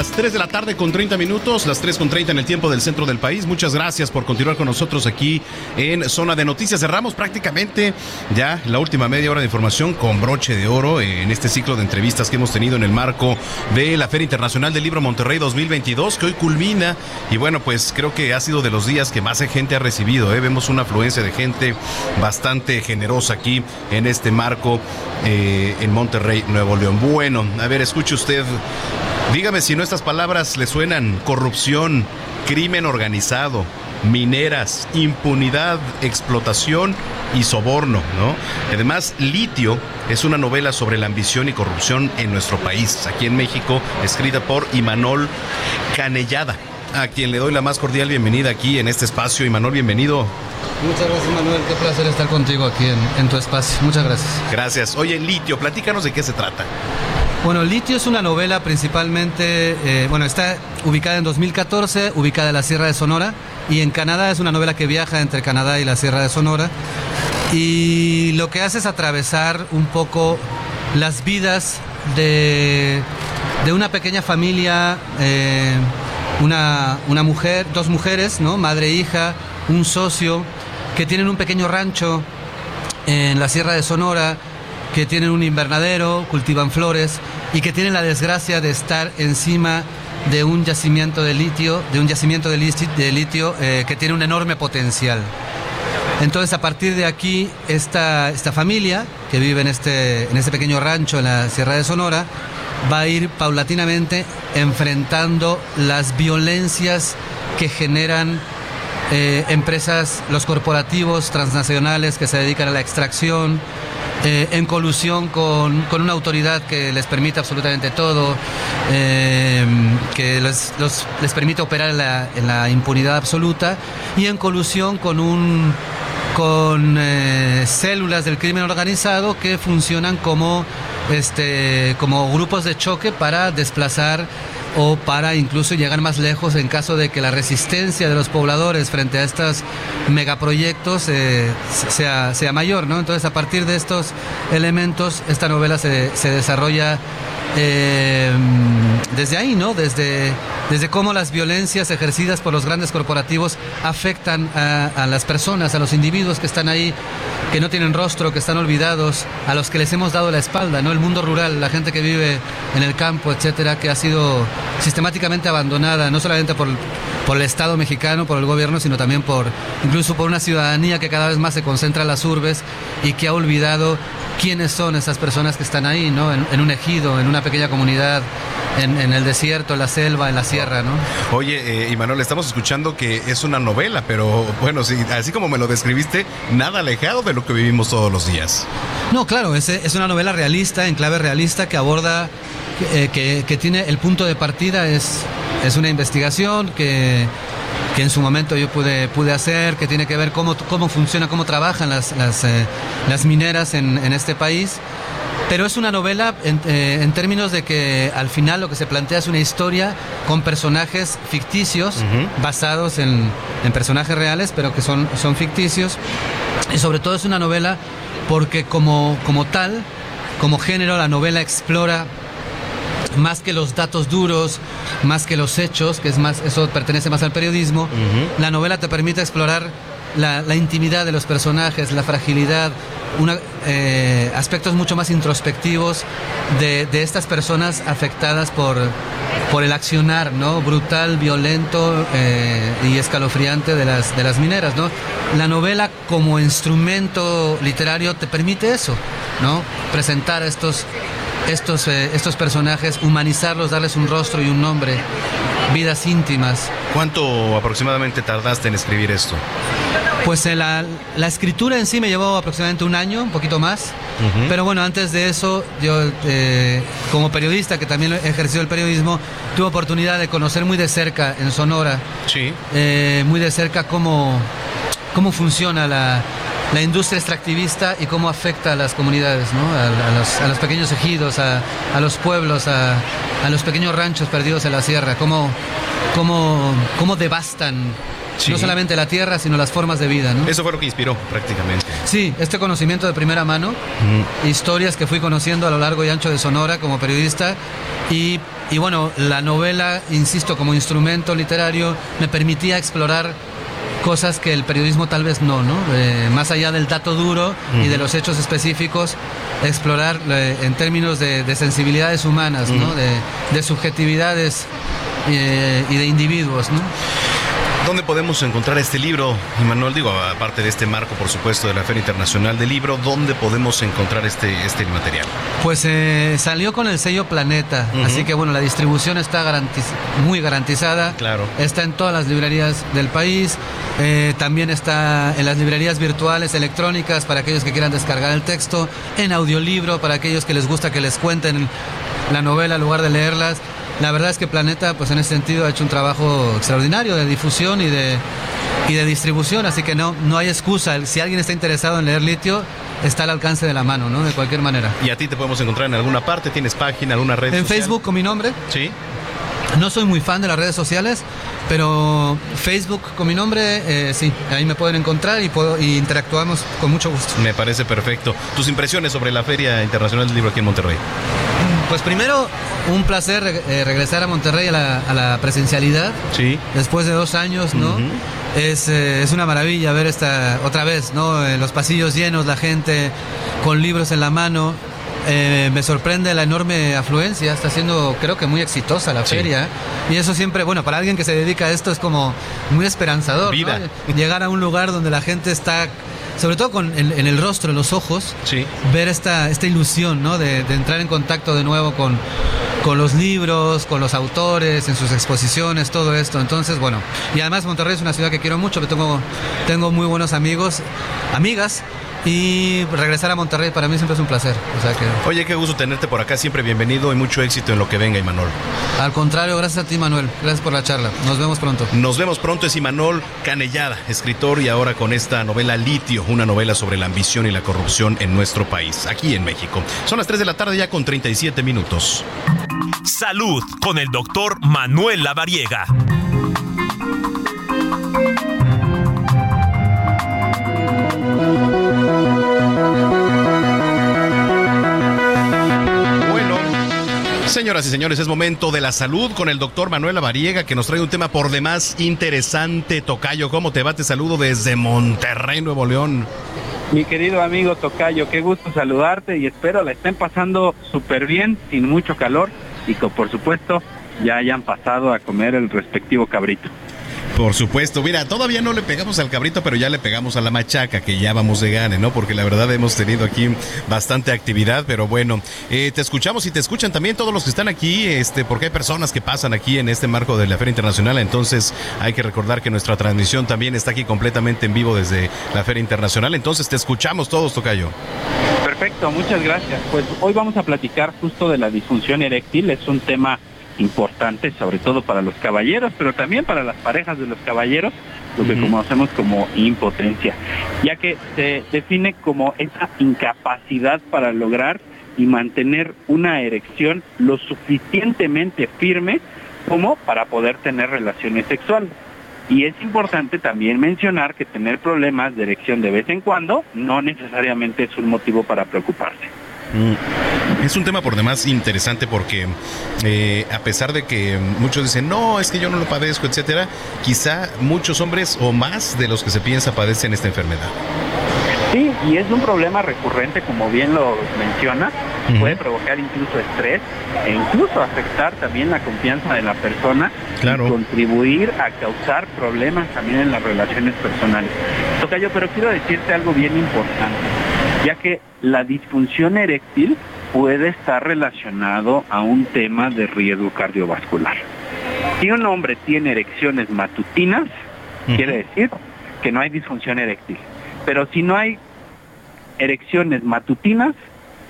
Las 3 de la tarde con 30 minutos, las 3 con 30 en el tiempo del centro del país. Muchas gracias por continuar con nosotros aquí en Zona de Noticias. Cerramos prácticamente ya la última media hora de información con broche de oro en este ciclo de entrevistas que hemos tenido en el marco de la Feria Internacional del Libro Monterrey 2022, que hoy culmina. Y bueno, pues creo que ha sido de los días que más gente ha recibido. ¿eh? Vemos una afluencia de gente bastante generosa aquí en este marco eh, en Monterrey, Nuevo León. Bueno, a ver, escuche usted. Dígame si no estas palabras le suenan corrupción, crimen organizado, mineras, impunidad, explotación y soborno, ¿no? Además, Litio es una novela sobre la ambición y corrupción en nuestro país, aquí en México, escrita por Imanol Canellada, a quien le doy la más cordial bienvenida aquí en este espacio. Imanol, bienvenido. Muchas gracias Manuel, qué placer estar contigo aquí en, en tu espacio. Muchas gracias. Gracias. Oye, Litio, platícanos de qué se trata. Bueno, Litio es una novela principalmente, eh, bueno, está ubicada en 2014, ubicada en la Sierra de Sonora, y en Canadá es una novela que viaja entre Canadá y la Sierra de Sonora, y lo que hace es atravesar un poco las vidas de, de una pequeña familia, eh, una, una mujer, dos mujeres, ¿no? Madre e hija, un socio, que tienen un pequeño rancho en la Sierra de Sonora, que tienen un invernadero, cultivan flores y que tienen la desgracia de estar encima de un yacimiento de litio, de un yacimiento de litio, eh, que tiene un enorme potencial. Entonces, a partir de aquí, esta, esta familia que vive en este, en este pequeño rancho en la Sierra de Sonora va a ir paulatinamente enfrentando las violencias que generan eh, empresas, los corporativos transnacionales que se dedican a la extracción, eh, en colusión con, con, una autoridad que les permite absolutamente todo, eh, que les, les, permite operar en la, en la, impunidad absoluta y en colusión con un con eh, células del crimen organizado que funcionan como este como grupos de choque para desplazar o para incluso llegar más lejos en caso de que la resistencia de los pobladores frente a estos megaproyectos eh, sea, sea mayor. ¿no? Entonces, a partir de estos elementos, esta novela se, se desarrolla eh, desde ahí, ¿no? Desde, desde cómo las violencias ejercidas por los grandes corporativos afectan a, a, las personas, a los individuos que están ahí, que no tienen rostro, que están olvidados, a los que les hemos dado la espalda, ¿no? El mundo rural, la gente que vive en el campo, etcétera, que ha sido sistemáticamente abandonada, no solamente por, por el Estado mexicano, por el gobierno, sino también por incluso por una ciudadanía que cada vez más se concentra en las urbes y que ha olvidado quiénes son esas personas que están ahí, ¿no? En, en un ejido, en una pequeña comunidad, en, en, el desierto, en la selva, en la sierra, ¿no? Oye, eh, Imanol, estamos escuchando que es una novela, pero bueno, sí, así como me lo describiste, nada alejado de lo que vivimos todos los días. No, claro, es, es una novela realista, en clave realista, que aborda, eh, que, que, tiene el punto de partida, es, es una investigación que que en su momento yo pude, pude hacer, que tiene que ver cómo, cómo funciona, cómo trabajan las, las, eh, las mineras en, en, este país. Pero es una novela en, eh, en, términos de que al final lo que se plantea es una historia con personajes ficticios, uh -huh. basados en, en, personajes reales, pero que son, son ficticios. Y sobre todo es una novela porque como, como tal, como género, la novela explora más que los datos duros, más que los hechos, que es más, eso pertenece más al periodismo, uh -huh. la novela te permite explorar la, la, intimidad de los personajes, la fragilidad, una, eh, aspectos mucho más introspectivos de, de, estas personas afectadas por, por el accionar ¿no? brutal, violento eh, y escalofriante de las, de las mineras. ¿no? La novela como instrumento literario te permite eso, ¿no? presentar estos estos, eh, estos personajes, humanizarlos, darles un rostro y un nombre. vidas íntimas. ¿Cuánto aproximadamente tardaste en escribir esto? Pues eh, la, la, escritura en sí me llevó aproximadamente un año, un poquito más. Pero bueno, antes de eso, yo eh, como periodista, que también he ejercido el periodismo, tuve oportunidad de conocer muy de cerca en Sonora, sí. Eh, muy de cerca cómo, cómo funciona la, la industria extractivista y cómo afecta a las comunidades, ¿no? a, los, a, los, pequeños ejidos, a, a los pueblos, a, los pequeños ranchos perdidos en la sierra, cómo, cómo, cómo devastan Sí. no solamente la tierra, sino las formas de vida. ¿no? Eso fue lo que inspiró prácticamente. Sí, este conocimiento de primera mano, mm. historias que fui conociendo a lo largo y ancho de Sonora como periodista y, y bueno, la novela, insisto, como instrumento literario me permitía explorar cosas que el periodismo tal vez no, ¿no? Eh, más allá del dato duro y de los hechos específicos, explorar eh, en términos de, de, sensibilidades humanas, ¿no? De, de subjetividades eh, y de individuos, ¿no? ¿Dónde podemos encontrar este libro, Manuel? Digo, aparte de este marco, por supuesto, de la Feria Internacional del Libro, ¿dónde podemos encontrar este, este material? Pues eh, salió con el sello Planeta, uh -huh. así que bueno, la distribución está garantiz muy garantizada. Claro. Está en todas las librerías del país, eh, también está en las librerías virtuales, electrónicas, para aquellos que quieran descargar el texto, en audiolibro, para aquellos que les gusta que les cuenten la novela en lugar de leerlas. La verdad es que Planeta, pues en ese sentido, ha hecho un trabajo extraordinario de difusión y de, y de distribución, así que no, no hay excusa. Si alguien está interesado en leer litio, está al alcance de la mano, ¿no? De cualquier manera. ¿Y a ti te podemos encontrar en alguna parte? ¿Tienes página, alguna red? En social? Facebook con mi nombre. Sí. No soy muy fan de las redes sociales, pero Facebook con mi nombre, eh, sí, ahí me pueden encontrar y, puedo, y interactuamos con mucho gusto. Me parece perfecto. ¿Tus impresiones sobre la Feria Internacional del Libro aquí en Monterrey? Pues primero, un placer eh, regresar a Monterrey a la, a la, presencialidad. Sí. Después de dos años, ¿no? Uh -huh. es, eh, es, una maravilla ver esta otra vez, ¿no? Eh, los pasillos llenos, la gente con libros en la mano. Eh, me sorprende la enorme afluencia, está siendo creo que muy exitosa la sí. feria y eso siempre, bueno, para alguien que se dedica a esto es como muy esperanzador. Vida. ¿no? Llegar a un lugar donde la gente está sobre todo con en, en, el rostro, en los ojos, sí. ver esta, esta ilusión ¿no? de, de, entrar en contacto de nuevo con, con los libros, con los autores, en sus exposiciones, todo esto. Entonces, bueno, y además Monterrey es una ciudad que quiero mucho, que tengo, tengo muy buenos amigos, amigas. Y regresar a Monterrey para mí siempre es un placer. O sea que... Oye, qué gusto tenerte por acá, siempre bienvenido y mucho éxito en lo que venga, Imanol. Al contrario, gracias a ti, Manuel. Gracias por la charla. Nos vemos pronto. Nos vemos pronto, es Imanol Canellada, escritor y ahora con esta novela Litio, una novela sobre la ambición y la corrupción en nuestro país, aquí en México. Son las 3 de la tarde ya con 37 minutos. Salud con el doctor Manuel Lavariega. Señoras y señores, es momento de la salud con el doctor Manuel Lavariega que nos trae un tema por demás interesante. Tocayo, ¿cómo te va? Te saludo desde Monterrey, Nuevo León. Mi querido amigo Tocayo, qué gusto saludarte y espero la estén pasando súper bien, sin mucho calor y que por supuesto ya hayan pasado a comer el respectivo cabrito. Por supuesto, mira, todavía no le pegamos al cabrito, pero ya le pegamos a la machaca, que ya vamos de gane, ¿no? Porque la verdad hemos tenido aquí bastante actividad, pero bueno, eh, te escuchamos y te escuchan también todos los que están aquí, este, porque hay personas que pasan aquí en este marco de la Feria Internacional, entonces hay que recordar que nuestra transmisión también está aquí completamente en vivo desde la Feria Internacional, entonces te escuchamos todos, Tocayo. Perfecto, muchas gracias. Pues hoy vamos a platicar justo de la disfunción eréctil, es un tema importante, sobre todo para los caballeros, pero también para las parejas de los caballeros, lo que uh -huh. conocemos como impotencia, ya que se define como esa incapacidad para lograr y mantener una erección lo suficientemente firme como para poder tener relaciones sexuales. Y es importante también mencionar que tener problemas de erección de vez en cuando no necesariamente es un motivo para preocuparse. Mm. Es un tema por demás interesante porque eh, a pesar de que muchos dicen no, es que yo no lo padezco, etcétera, quizá muchos hombres o más de los que se piensa padecen esta enfermedad. Sí, y es un problema recurrente, como bien lo menciona, uh -huh. puede provocar incluso estrés e incluso afectar también la confianza de la persona claro. y contribuir a causar problemas también en las relaciones personales. Tocayo, pero quiero decirte algo bien importante, ya que la disfunción eréctil puede estar relacionado a un tema de riesgo cardiovascular. Si un hombre tiene erecciones matutinas, quiere decir que no hay disfunción eréctil. Pero si no hay erecciones matutinas,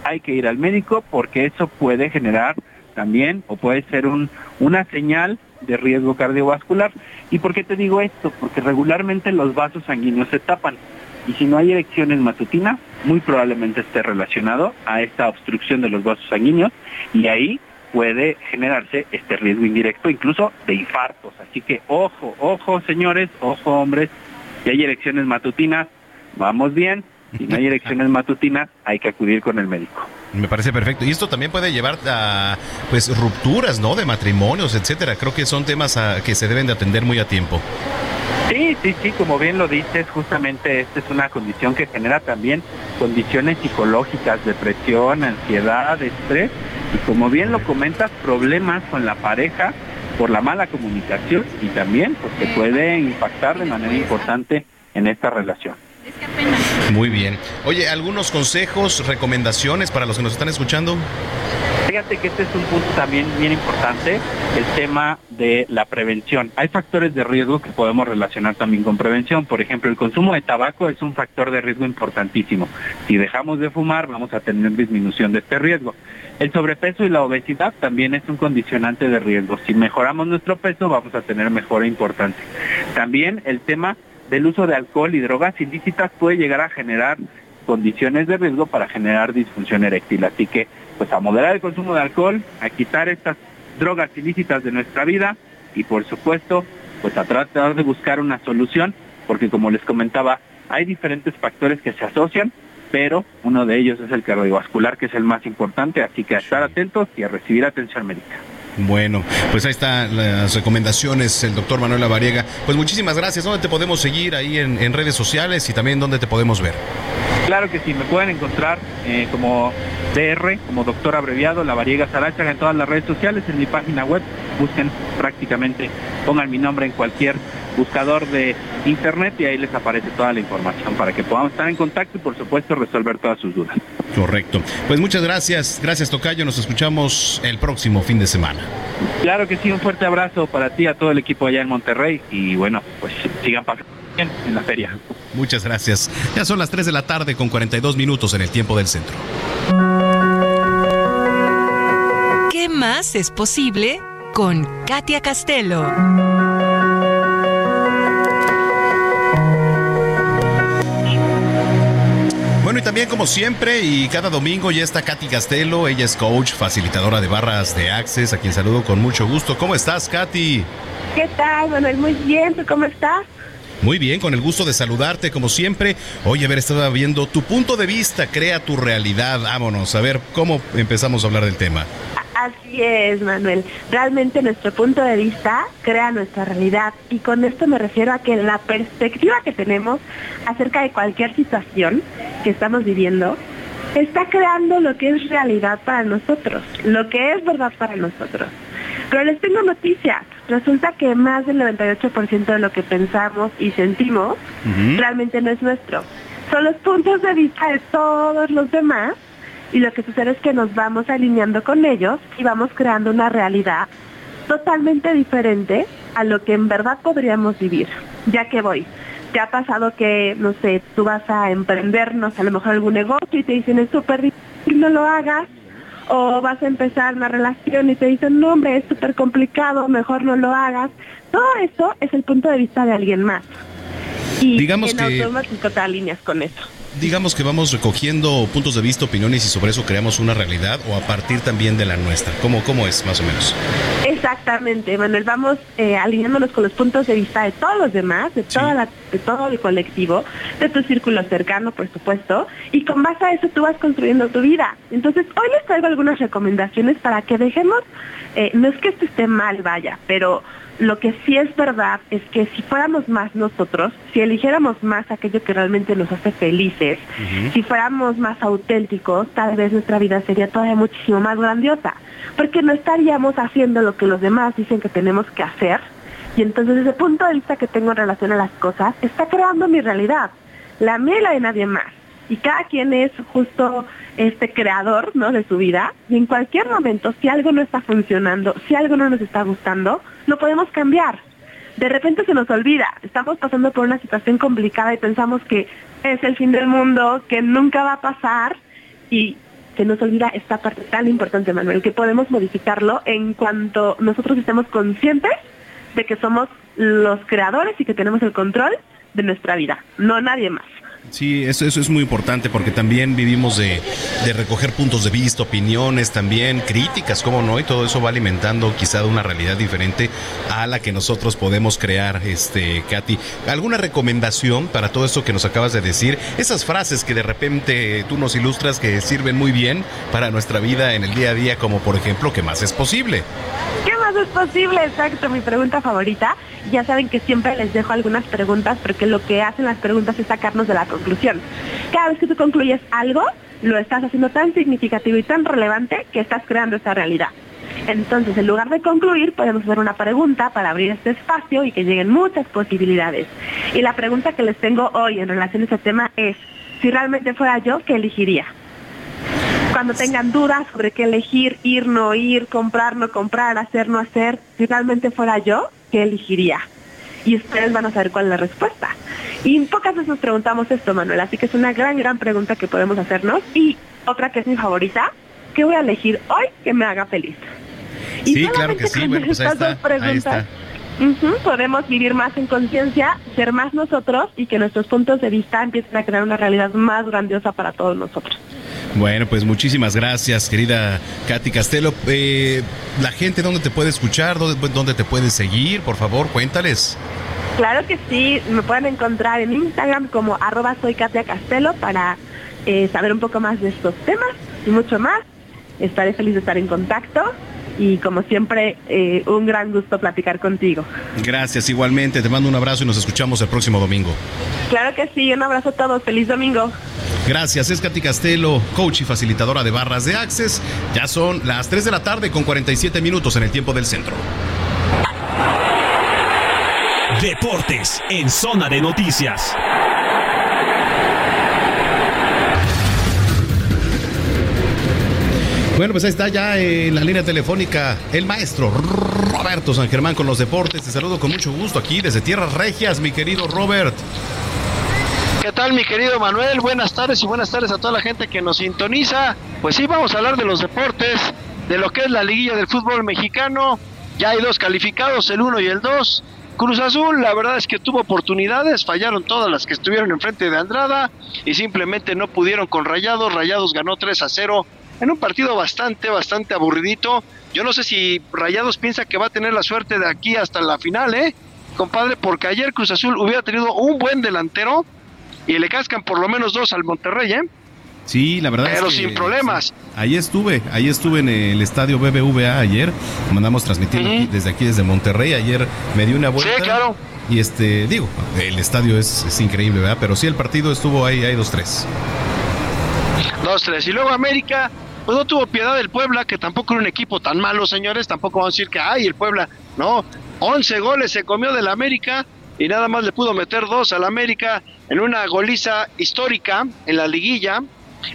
hay que ir al médico porque eso puede generar también o puede ser un, una señal de riesgo cardiovascular. ¿Y por qué te digo esto? Porque regularmente los vasos sanguíneos se tapan y si no hay erecciones matutinas, muy probablemente esté relacionado a esta obstrucción de los vasos sanguíneos y ahí puede generarse este riesgo indirecto incluso de infartos. Así que ojo, ojo señores, ojo hombres, si hay erecciones matutinas, vamos bien, si no hay erecciones matutinas, hay que acudir con el médico. Me parece perfecto. Y esto también puede llevar a pues rupturas, ¿no? De matrimonios, etcétera. Creo que son temas a, que se deben de atender muy a tiempo. Sí, sí, sí, como bien lo dices, justamente esta es una condición que genera también condiciones psicológicas, depresión, ansiedad, estrés y como bien lo comentas, problemas con la pareja por la mala comunicación y también se puede impactar de manera importante en esta relación. Muy bien. Oye, ¿algunos consejos, recomendaciones para los que nos están escuchando? Fíjate que este es un punto también bien importante, el tema de la prevención. Hay factores de riesgo que podemos relacionar también con prevención. Por ejemplo, el consumo de tabaco es un factor de riesgo importantísimo. Si dejamos de fumar, vamos a tener disminución de este riesgo. El sobrepeso y la obesidad también es un condicionante de riesgo. Si mejoramos nuestro peso, vamos a tener mejora importante. También el tema del uso de alcohol y drogas ilícitas puede llegar a generar condiciones de riesgo para generar disfunción eréctil. Así que, pues a moderar el consumo de alcohol, a quitar estas drogas ilícitas de nuestra vida y por supuesto, pues a tratar de buscar una solución, porque como les comentaba, hay diferentes factores que se asocian, pero uno de ellos es el cardiovascular, que es el más importante, así que a estar atentos y a recibir atención médica. Bueno, pues ahí están las recomendaciones, el doctor Manuel Lavariega. Pues muchísimas gracias. ¿Dónde te podemos seguir ahí en, redes sociales y también dónde te podemos ver? Claro que sí, me pueden encontrar eh, como DR, como doctor abreviado, Lavariega Sarachaga en todas las redes sociales, en mi página web. Busquen prácticamente, pongan mi nombre en cualquier buscador de internet y ahí les aparece toda la información para que podamos estar en contacto y por supuesto resolver todas sus dudas. Correcto. Pues muchas gracias, gracias Tocayo, nos escuchamos el próximo fin de semana. Claro que sí, un fuerte abrazo para ti, a todo el equipo allá en Monterrey y bueno, pues sigan pasando bien en la feria. Muchas gracias. Ya son las 3 de la tarde con 42 minutos en el tiempo del centro. ¿Qué más es posible con Katia Castelo? y también como siempre y cada domingo ya está Katy Castelo, ella es coach, facilitadora de barras de Access, a quien saludo con mucho gusto. ¿Cómo estás, Katy? ¿Qué tal, Manuel? Muy bien, ¿tú cómo estás? Muy bien, con el gusto de saludarte como siempre. Oye, a ver, estaba viendo tu punto de vista, crea tu realidad. Vámonos, a ver cómo empezamos a hablar del tema. Así es, Manuel. Realmente nuestro punto de vista crea nuestra realidad y con esto me refiero a que la perspectiva que tenemos acerca de cualquier situación que estamos viviendo está creando lo que es realidad para nosotros, lo que es verdad para nosotros. Pero les tengo noticias. Resulta que más del 98% de lo que pensamos y sentimos realmente no es nuestro. Son los puntos de vista de todos los demás y lo que sucede es que nos vamos alineando con ellos y vamos creando una realidad totalmente diferente a lo que en verdad podríamos vivir. Ya que voy, te ha pasado que, no sé, tú vas a emprendernos a lo mejor algún negocio y te dicen es súper difícil, no lo hagas. O vas a empezar una relación y te dicen, no hombre, es súper complicado, mejor no lo hagas. Todo eso es el punto de vista de alguien más. Y Digamos en que... automático te alineas con eso digamos que vamos recogiendo puntos de vista, opiniones y sobre eso creamos una realidad o a partir también de la nuestra. ¿Cómo, cómo es más o menos? Exactamente, Manuel. Vamos eh, alineándonos con los puntos de vista de todos los demás, de, toda la, de todo el colectivo, de tu círculo cercano, por supuesto, y con base a eso tú vas construyendo tu vida. Entonces, hoy les traigo algunas recomendaciones para que dejemos, eh, no es que esto esté mal, vaya, pero lo que sí es verdad es que si fuéramos más nosotros, si eligiéramos más aquello que realmente nos hace felices, si fuéramos más auténticos, tal vez nuestra vida sería todavía muchísimo más grandiosa, porque no estaríamos haciendo lo que los demás dicen que tenemos que hacer. Y entonces ese punto de vista que tengo en relación a las cosas está creando mi realidad, la mía y la de nadie más. Y cada quien es justo este creador ¿no? de su vida y en cualquier momento si algo no está funcionando, si algo no nos está gustando, lo podemos cambiar. De repente se nos olvida, estamos pasando por una situación complicada y pensamos que es el fin del mundo, que nunca va a pasar y se nos olvida esta parte tan importante, Manuel, que podemos modificarlo en cuanto nosotros estemos conscientes de que somos los creadores y que tenemos el control de nuestra vida, no nadie más. Sí, eso, eso es muy importante porque también vivimos de, recoger puntos de vista, opiniones, también críticas, ¿cómo no? Y todo eso va alimentando quizá una realidad diferente a la que nosotros podemos crear, este, Katy. ¿Alguna recomendación para todo esto que nos acabas de decir? Esas frases que de repente tú nos ilustras que sirven muy bien para nuestra vida en el día a día, como por ejemplo, ¿qué más es posible? ¿Qué más es posible? Exacto, mi pregunta favorita. Ya saben que siempre les dejo algunas preguntas porque lo que hacen las preguntas es sacarnos de la conclusión. Cada vez que tú concluyes algo, lo estás haciendo tan significativo y tan relevante que estás creando esta realidad. Entonces, en lugar de concluir, podemos hacer una pregunta para abrir este espacio y que lleguen muchas posibilidades. Y la pregunta que les tengo hoy en relación a este tema es, si realmente fuera yo, ¿qué elegiría? Cuando tengan dudas sobre qué elegir, ir, no ir, comprar, no comprar, hacer, no hacer, si realmente fuera yo, ¿qué elegiría? Y ustedes van a saber cuál es la respuesta. Y pocas veces nos preguntamos esto, Manuel, así que es una gran, gran pregunta que podemos hacernos. Y otra que es mi favorita, ¿qué voy a elegir hoy que me haga feliz? Y sí, claro que sí, bueno, pues ahí está, ahí está. podemos vivir más en conciencia, ser más nosotros y que nuestros puntos de vista empiecen a crear una realidad más grandiosa para todos nosotros. Bueno, pues muchísimas gracias, querida Katy Castelo. Eh, la gente, ¿dónde te puede escuchar? ¿Dónde, ¿Dónde te puede seguir? Por favor, cuéntales. Claro que sí, me pueden encontrar en Instagram como arroba soy Katia Castelo para eh, saber un poco más de estos temas y mucho más. Estaré feliz de estar en contacto y como siempre, eh, un gran gusto platicar contigo. Gracias, igualmente. Te mando un abrazo y nos escuchamos el próximo domingo. Claro que sí, un abrazo a todos. Feliz domingo. Gracias, es Katy Castelo, coach y facilitadora de barras de Access. Ya son las 3 de la tarde con 47 minutos en el tiempo del centro. Deportes en zona de noticias. Bueno, pues ahí está ya en la línea telefónica el maestro Roberto San Germán con los deportes. Te saludo con mucho gusto aquí desde Tierras Regias, mi querido Robert. ¿Qué tal, mi querido Manuel? Buenas tardes y buenas tardes a toda la gente que nos sintoniza. Pues sí, vamos a hablar de los deportes, de lo que es la liguilla del fútbol mexicano. Ya hay dos calificados, el 1 y el 2. Cruz Azul, la verdad es que tuvo oportunidades, fallaron todas las que estuvieron enfrente de Andrada y simplemente no pudieron con Rayados. Rayados ganó 3 a 0 en un partido bastante, bastante aburridito. Yo no sé si Rayados piensa que va a tener la suerte de aquí hasta la final, ¿eh? Compadre, porque ayer Cruz Azul hubiera tenido un buen delantero y le cascan por lo menos dos al Monterrey, ¿eh? Sí, la verdad. Pero es que, sin problemas. ahí estuve, ahí estuve en el estadio BBVA ayer. Mandamos transmitiendo desde aquí, desde Monterrey. Ayer me di una vuelta. Sí, claro. Y este, digo, el estadio es, es increíble, ¿verdad? Pero sí, el partido estuvo ahí, hay dos, tres. Dos, tres. Y luego América pues no tuvo piedad del Puebla, que tampoco era un equipo tan malo, señores, tampoco vamos a decir que, ay, el Puebla, no, 11 goles se comió del América y nada más le pudo meter dos al América en una goliza histórica en la liguilla,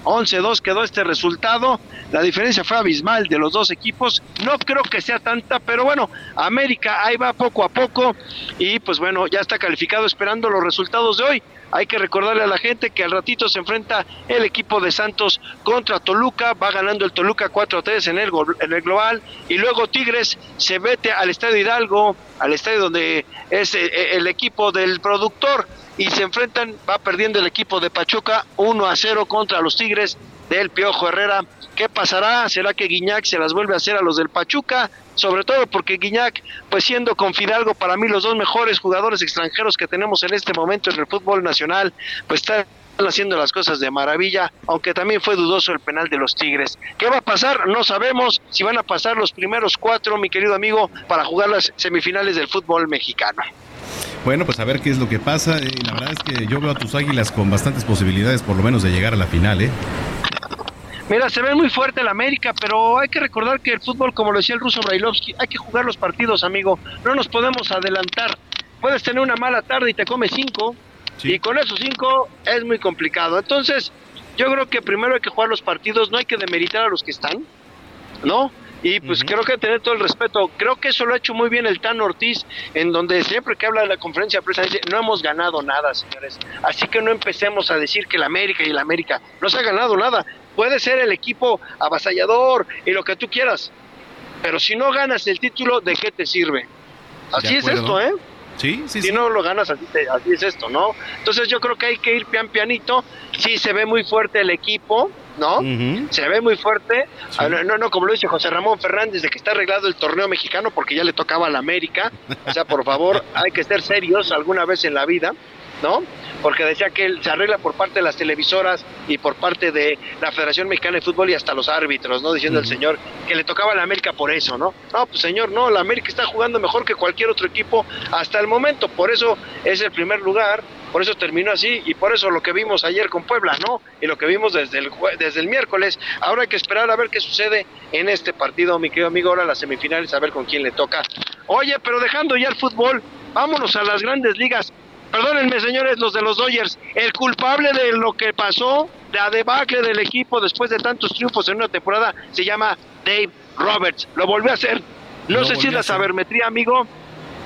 11-2 quedó este resultado. La diferencia fue abismal de los dos equipos. No creo que sea tanta, pero bueno, América ahí va poco a poco y pues bueno, ya está calificado esperando los resultados de hoy. Hay que recordarle a la gente que al ratito se enfrenta el equipo de Santos contra Toluca, va ganando el Toluca 4-3 en el, en el global. Y luego Tigres se vete al Estadio Hidalgo, al estadio donde es eh, el equipo del productor. Y se enfrentan, va perdiendo el equipo de Pachuca 1 a 0 contra los Tigres del Piojo Herrera. ¿Qué pasará? ¿Será que Guiñac se las vuelve a hacer a los del Pachuca? Sobre todo porque Guiñac, pues siendo con Fidalgo para mí los dos mejores jugadores extranjeros que tenemos en este momento en el fútbol nacional, pues están haciendo las cosas de maravilla, aunque también fue dudoso el penal de los Tigres. ¿Qué va a pasar? No sabemos si van a pasar los primeros cuatro, mi querido amigo, para jugar las semifinales del fútbol mexicano. Bueno, pues a ver qué es lo que pasa. Eh, la verdad es que yo veo a tus águilas con bastantes posibilidades, por lo menos, de llegar a la final, ¿eh? Mira, se ve muy fuerte el América, pero hay que recordar que el fútbol, como lo decía el ruso Brailovsky, hay que jugar los partidos, amigo. No nos podemos adelantar. Puedes tener una mala tarde y te comes cinco, y con esos cinco es muy complicado. Entonces, yo creo que primero hay que jugar los partidos, no hay que demeritar a los que están, ¿no? Y pues creo que tener todo el respeto. Creo que eso lo ha hecho muy bien el Tan Ortiz, en donde siempre que habla de la conferencia de prensa dice, no hemos ganado nada, señores. Así que no empecemos a decir que el América y el América no se ha ganado nada. Puede ser el equipo avasallador y lo que tú quieras, pero si no ganas el título, ¿de qué te sirve? Así es esto, ¿eh? Sí, sí, si no lo ganas, así, así, es esto, ¿no? Entonces yo creo que hay que ir pian pianito. Sí, se ve muy fuerte el equipo, ¿no? Se ve muy fuerte. Ah, no, no, como lo dice José Ramón Fernández, de que está arreglado el torneo mexicano porque ya le tocaba a la América. O sea, por favor, [LAUGHS] hay que ser serios alguna vez en la vida, ¿no? Porque decía que él se arregla por parte de las televisoras y por parte de la Federación Mexicana de Fútbol y hasta los árbitros, ¿no? Diciendo el señor que le tocaba a la América por eso, ¿no? No, pues señor, no, la América está jugando mejor que cualquier otro equipo hasta el momento, por eso es el primer lugar, por eso terminó así y por eso lo que vimos ayer con Puebla, ¿no? Y lo que vimos desde el, desde el miércoles. Ahora hay que esperar a ver qué sucede en este partido, mi querido amigo. Ahora las semifinales, a ver con quién le toca. Oye, pero dejando ya el fútbol, vámonos a las grandes ligas. Perdónenme, señores, los de los Dodgers. El culpable de lo que pasó, la debacle del equipo después de tantos triunfos en una temporada, se llama Dave Roberts. Lo volvió a hacer. No sé si es la sabermetría, amigo.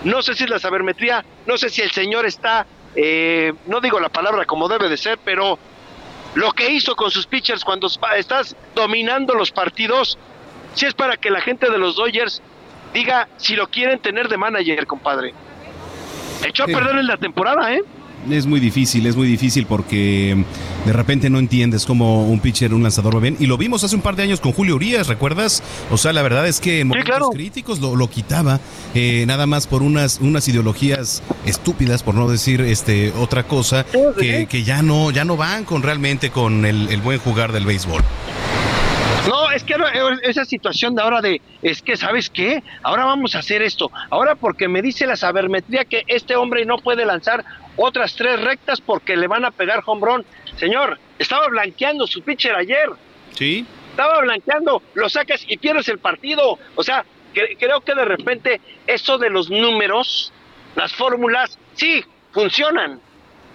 No sé si es la sabermetría. No sé si el señor está eh, no digo la palabra como debe de ser, pero lo que hizo con sus pitchers cuando estás dominando los partidos, si es para que la gente de los Dodgers diga si lo quieren tener de manager, compadre. Echó a perder en la temporada, ¿eh? Es muy difícil, es muy difícil porque de repente no entiendes cómo un pitcher, un lanzador lo ven. Y lo vimos hace un par de años con Julio Urias, ¿recuerdas? O sea, la verdad es que en momentos críticos lo, lo quitaba, eh, nada más por unas, unas ideologías estúpidas, por no decir este otra cosa, que, que ya no, ya no van con realmente con el, el buen jugar del béisbol. No, es que esa situación de ahora de, es que, ¿sabes qué? Ahora vamos a hacer esto. Ahora porque me dice la sabermetría que este hombre no puede lanzar otras tres rectas porque le van a pegar hombrón. Señor, estaba blanqueando su pitcher ayer. Sí. Estaba blanqueando, lo sacas y pierdes el partido. O sea, creo que de repente eso de los números, las fórmulas, sí, funcionan,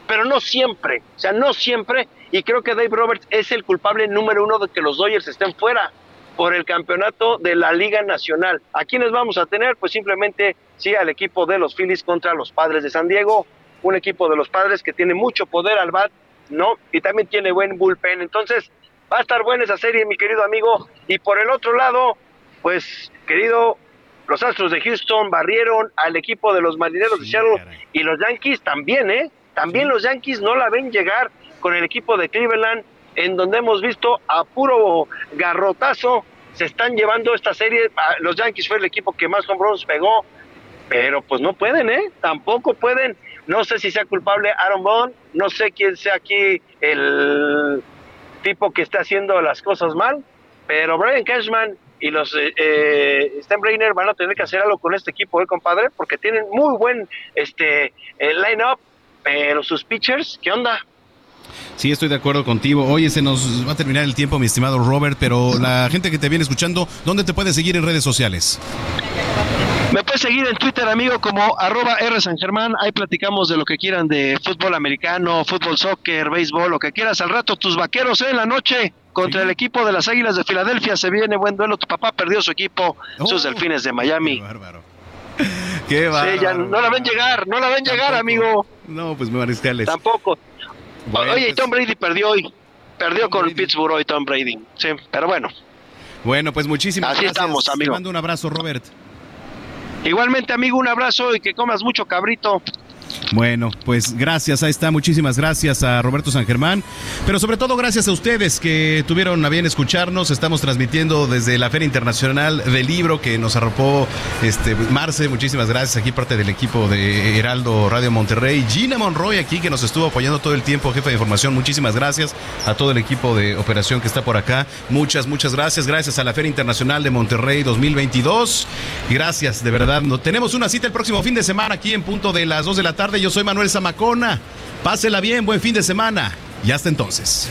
pero no siempre. O sea, no siempre. Y creo que Dave Roberts es el culpable número uno de que los Dodgers estén fuera por el campeonato de la Liga Nacional. ¿A quiénes vamos a tener? Pues simplemente sí al equipo de los Phillies contra los Padres de San Diego un equipo de los padres que tiene mucho poder al bat, ¿no? Y también tiene buen bullpen. Entonces, va a estar buena esa serie, mi querido amigo. Y por el otro lado, pues, querido, los Astros de Houston barrieron al equipo de los Marineros de Seattle y los Yankees también, ¿eh? También los Yankees no la ven llegar con el equipo de Cleveland, en donde hemos visto a puro garrotazo se están llevando esta serie. Ah, los Yankees fue el equipo que más home runs pegó, pero pues no pueden, ¿eh? Tampoco pueden. No sé si sea culpable Aaron Bond, no sé quién sea aquí el tipo que está haciendo las cosas mal, pero Brian Cashman y los eh, eh Steinbrenner van a tener que hacer algo con este equipo, ¿eh, compadre? Porque tienen muy buen este eh, line-up, pero sus pitchers, ¿qué onda? Sí, estoy de acuerdo contigo. Oye, se nos va a terminar el tiempo, mi estimado Robert, pero la gente que te viene escuchando, ¿dónde te puede seguir en redes sociales? Me puedes seguir en Twitter, amigo, como arroba R San Germán. Ahí platicamos de lo que quieran de fútbol americano, fútbol, soccer, béisbol, lo que quieras. Al rato, tus vaqueros ¿eh? en la noche contra el equipo de las Águilas de Filadelfia. Se viene buen duelo. Tu papá perdió su equipo, sus oh. delfines de Miami. Qué bárbaro. [LAUGHS] Qué bárbaro. no la ven llegar, no la ven llegar, amigo. No, pues mariscales. Tampoco. Oye, y pues Tom Brady perdió hoy. Perdió con Pittsburgh hoy Tom Brady. Sí, pero bueno. Bueno, pues muchísimas Así gracias. estamos, amigo. Te mando un abrazo, Robert. Igualmente, amigo, un abrazo y que comas mucho cabrito. Bueno, pues gracias, ahí está, muchísimas gracias a Roberto San Germán, pero sobre todo gracias a ustedes que tuvieron a bien escucharnos, estamos transmitiendo desde la Feria Internacional del Libro que nos arropó este Marce, muchísimas gracias, aquí parte del equipo de Heraldo Radio Monterrey, Gina Monroy aquí que nos estuvo apoyando todo el tiempo, jefe de información, muchísimas gracias a todo el equipo de operación que está por acá, muchas, muchas gracias, gracias a la Feria Internacional de Monterrey 2022, gracias, de verdad, tenemos una cita el próximo fin de semana aquí en punto de las 2 de la tarde. Yo soy Manuel Zamacona. Pásela bien, buen fin de semana. Y hasta entonces.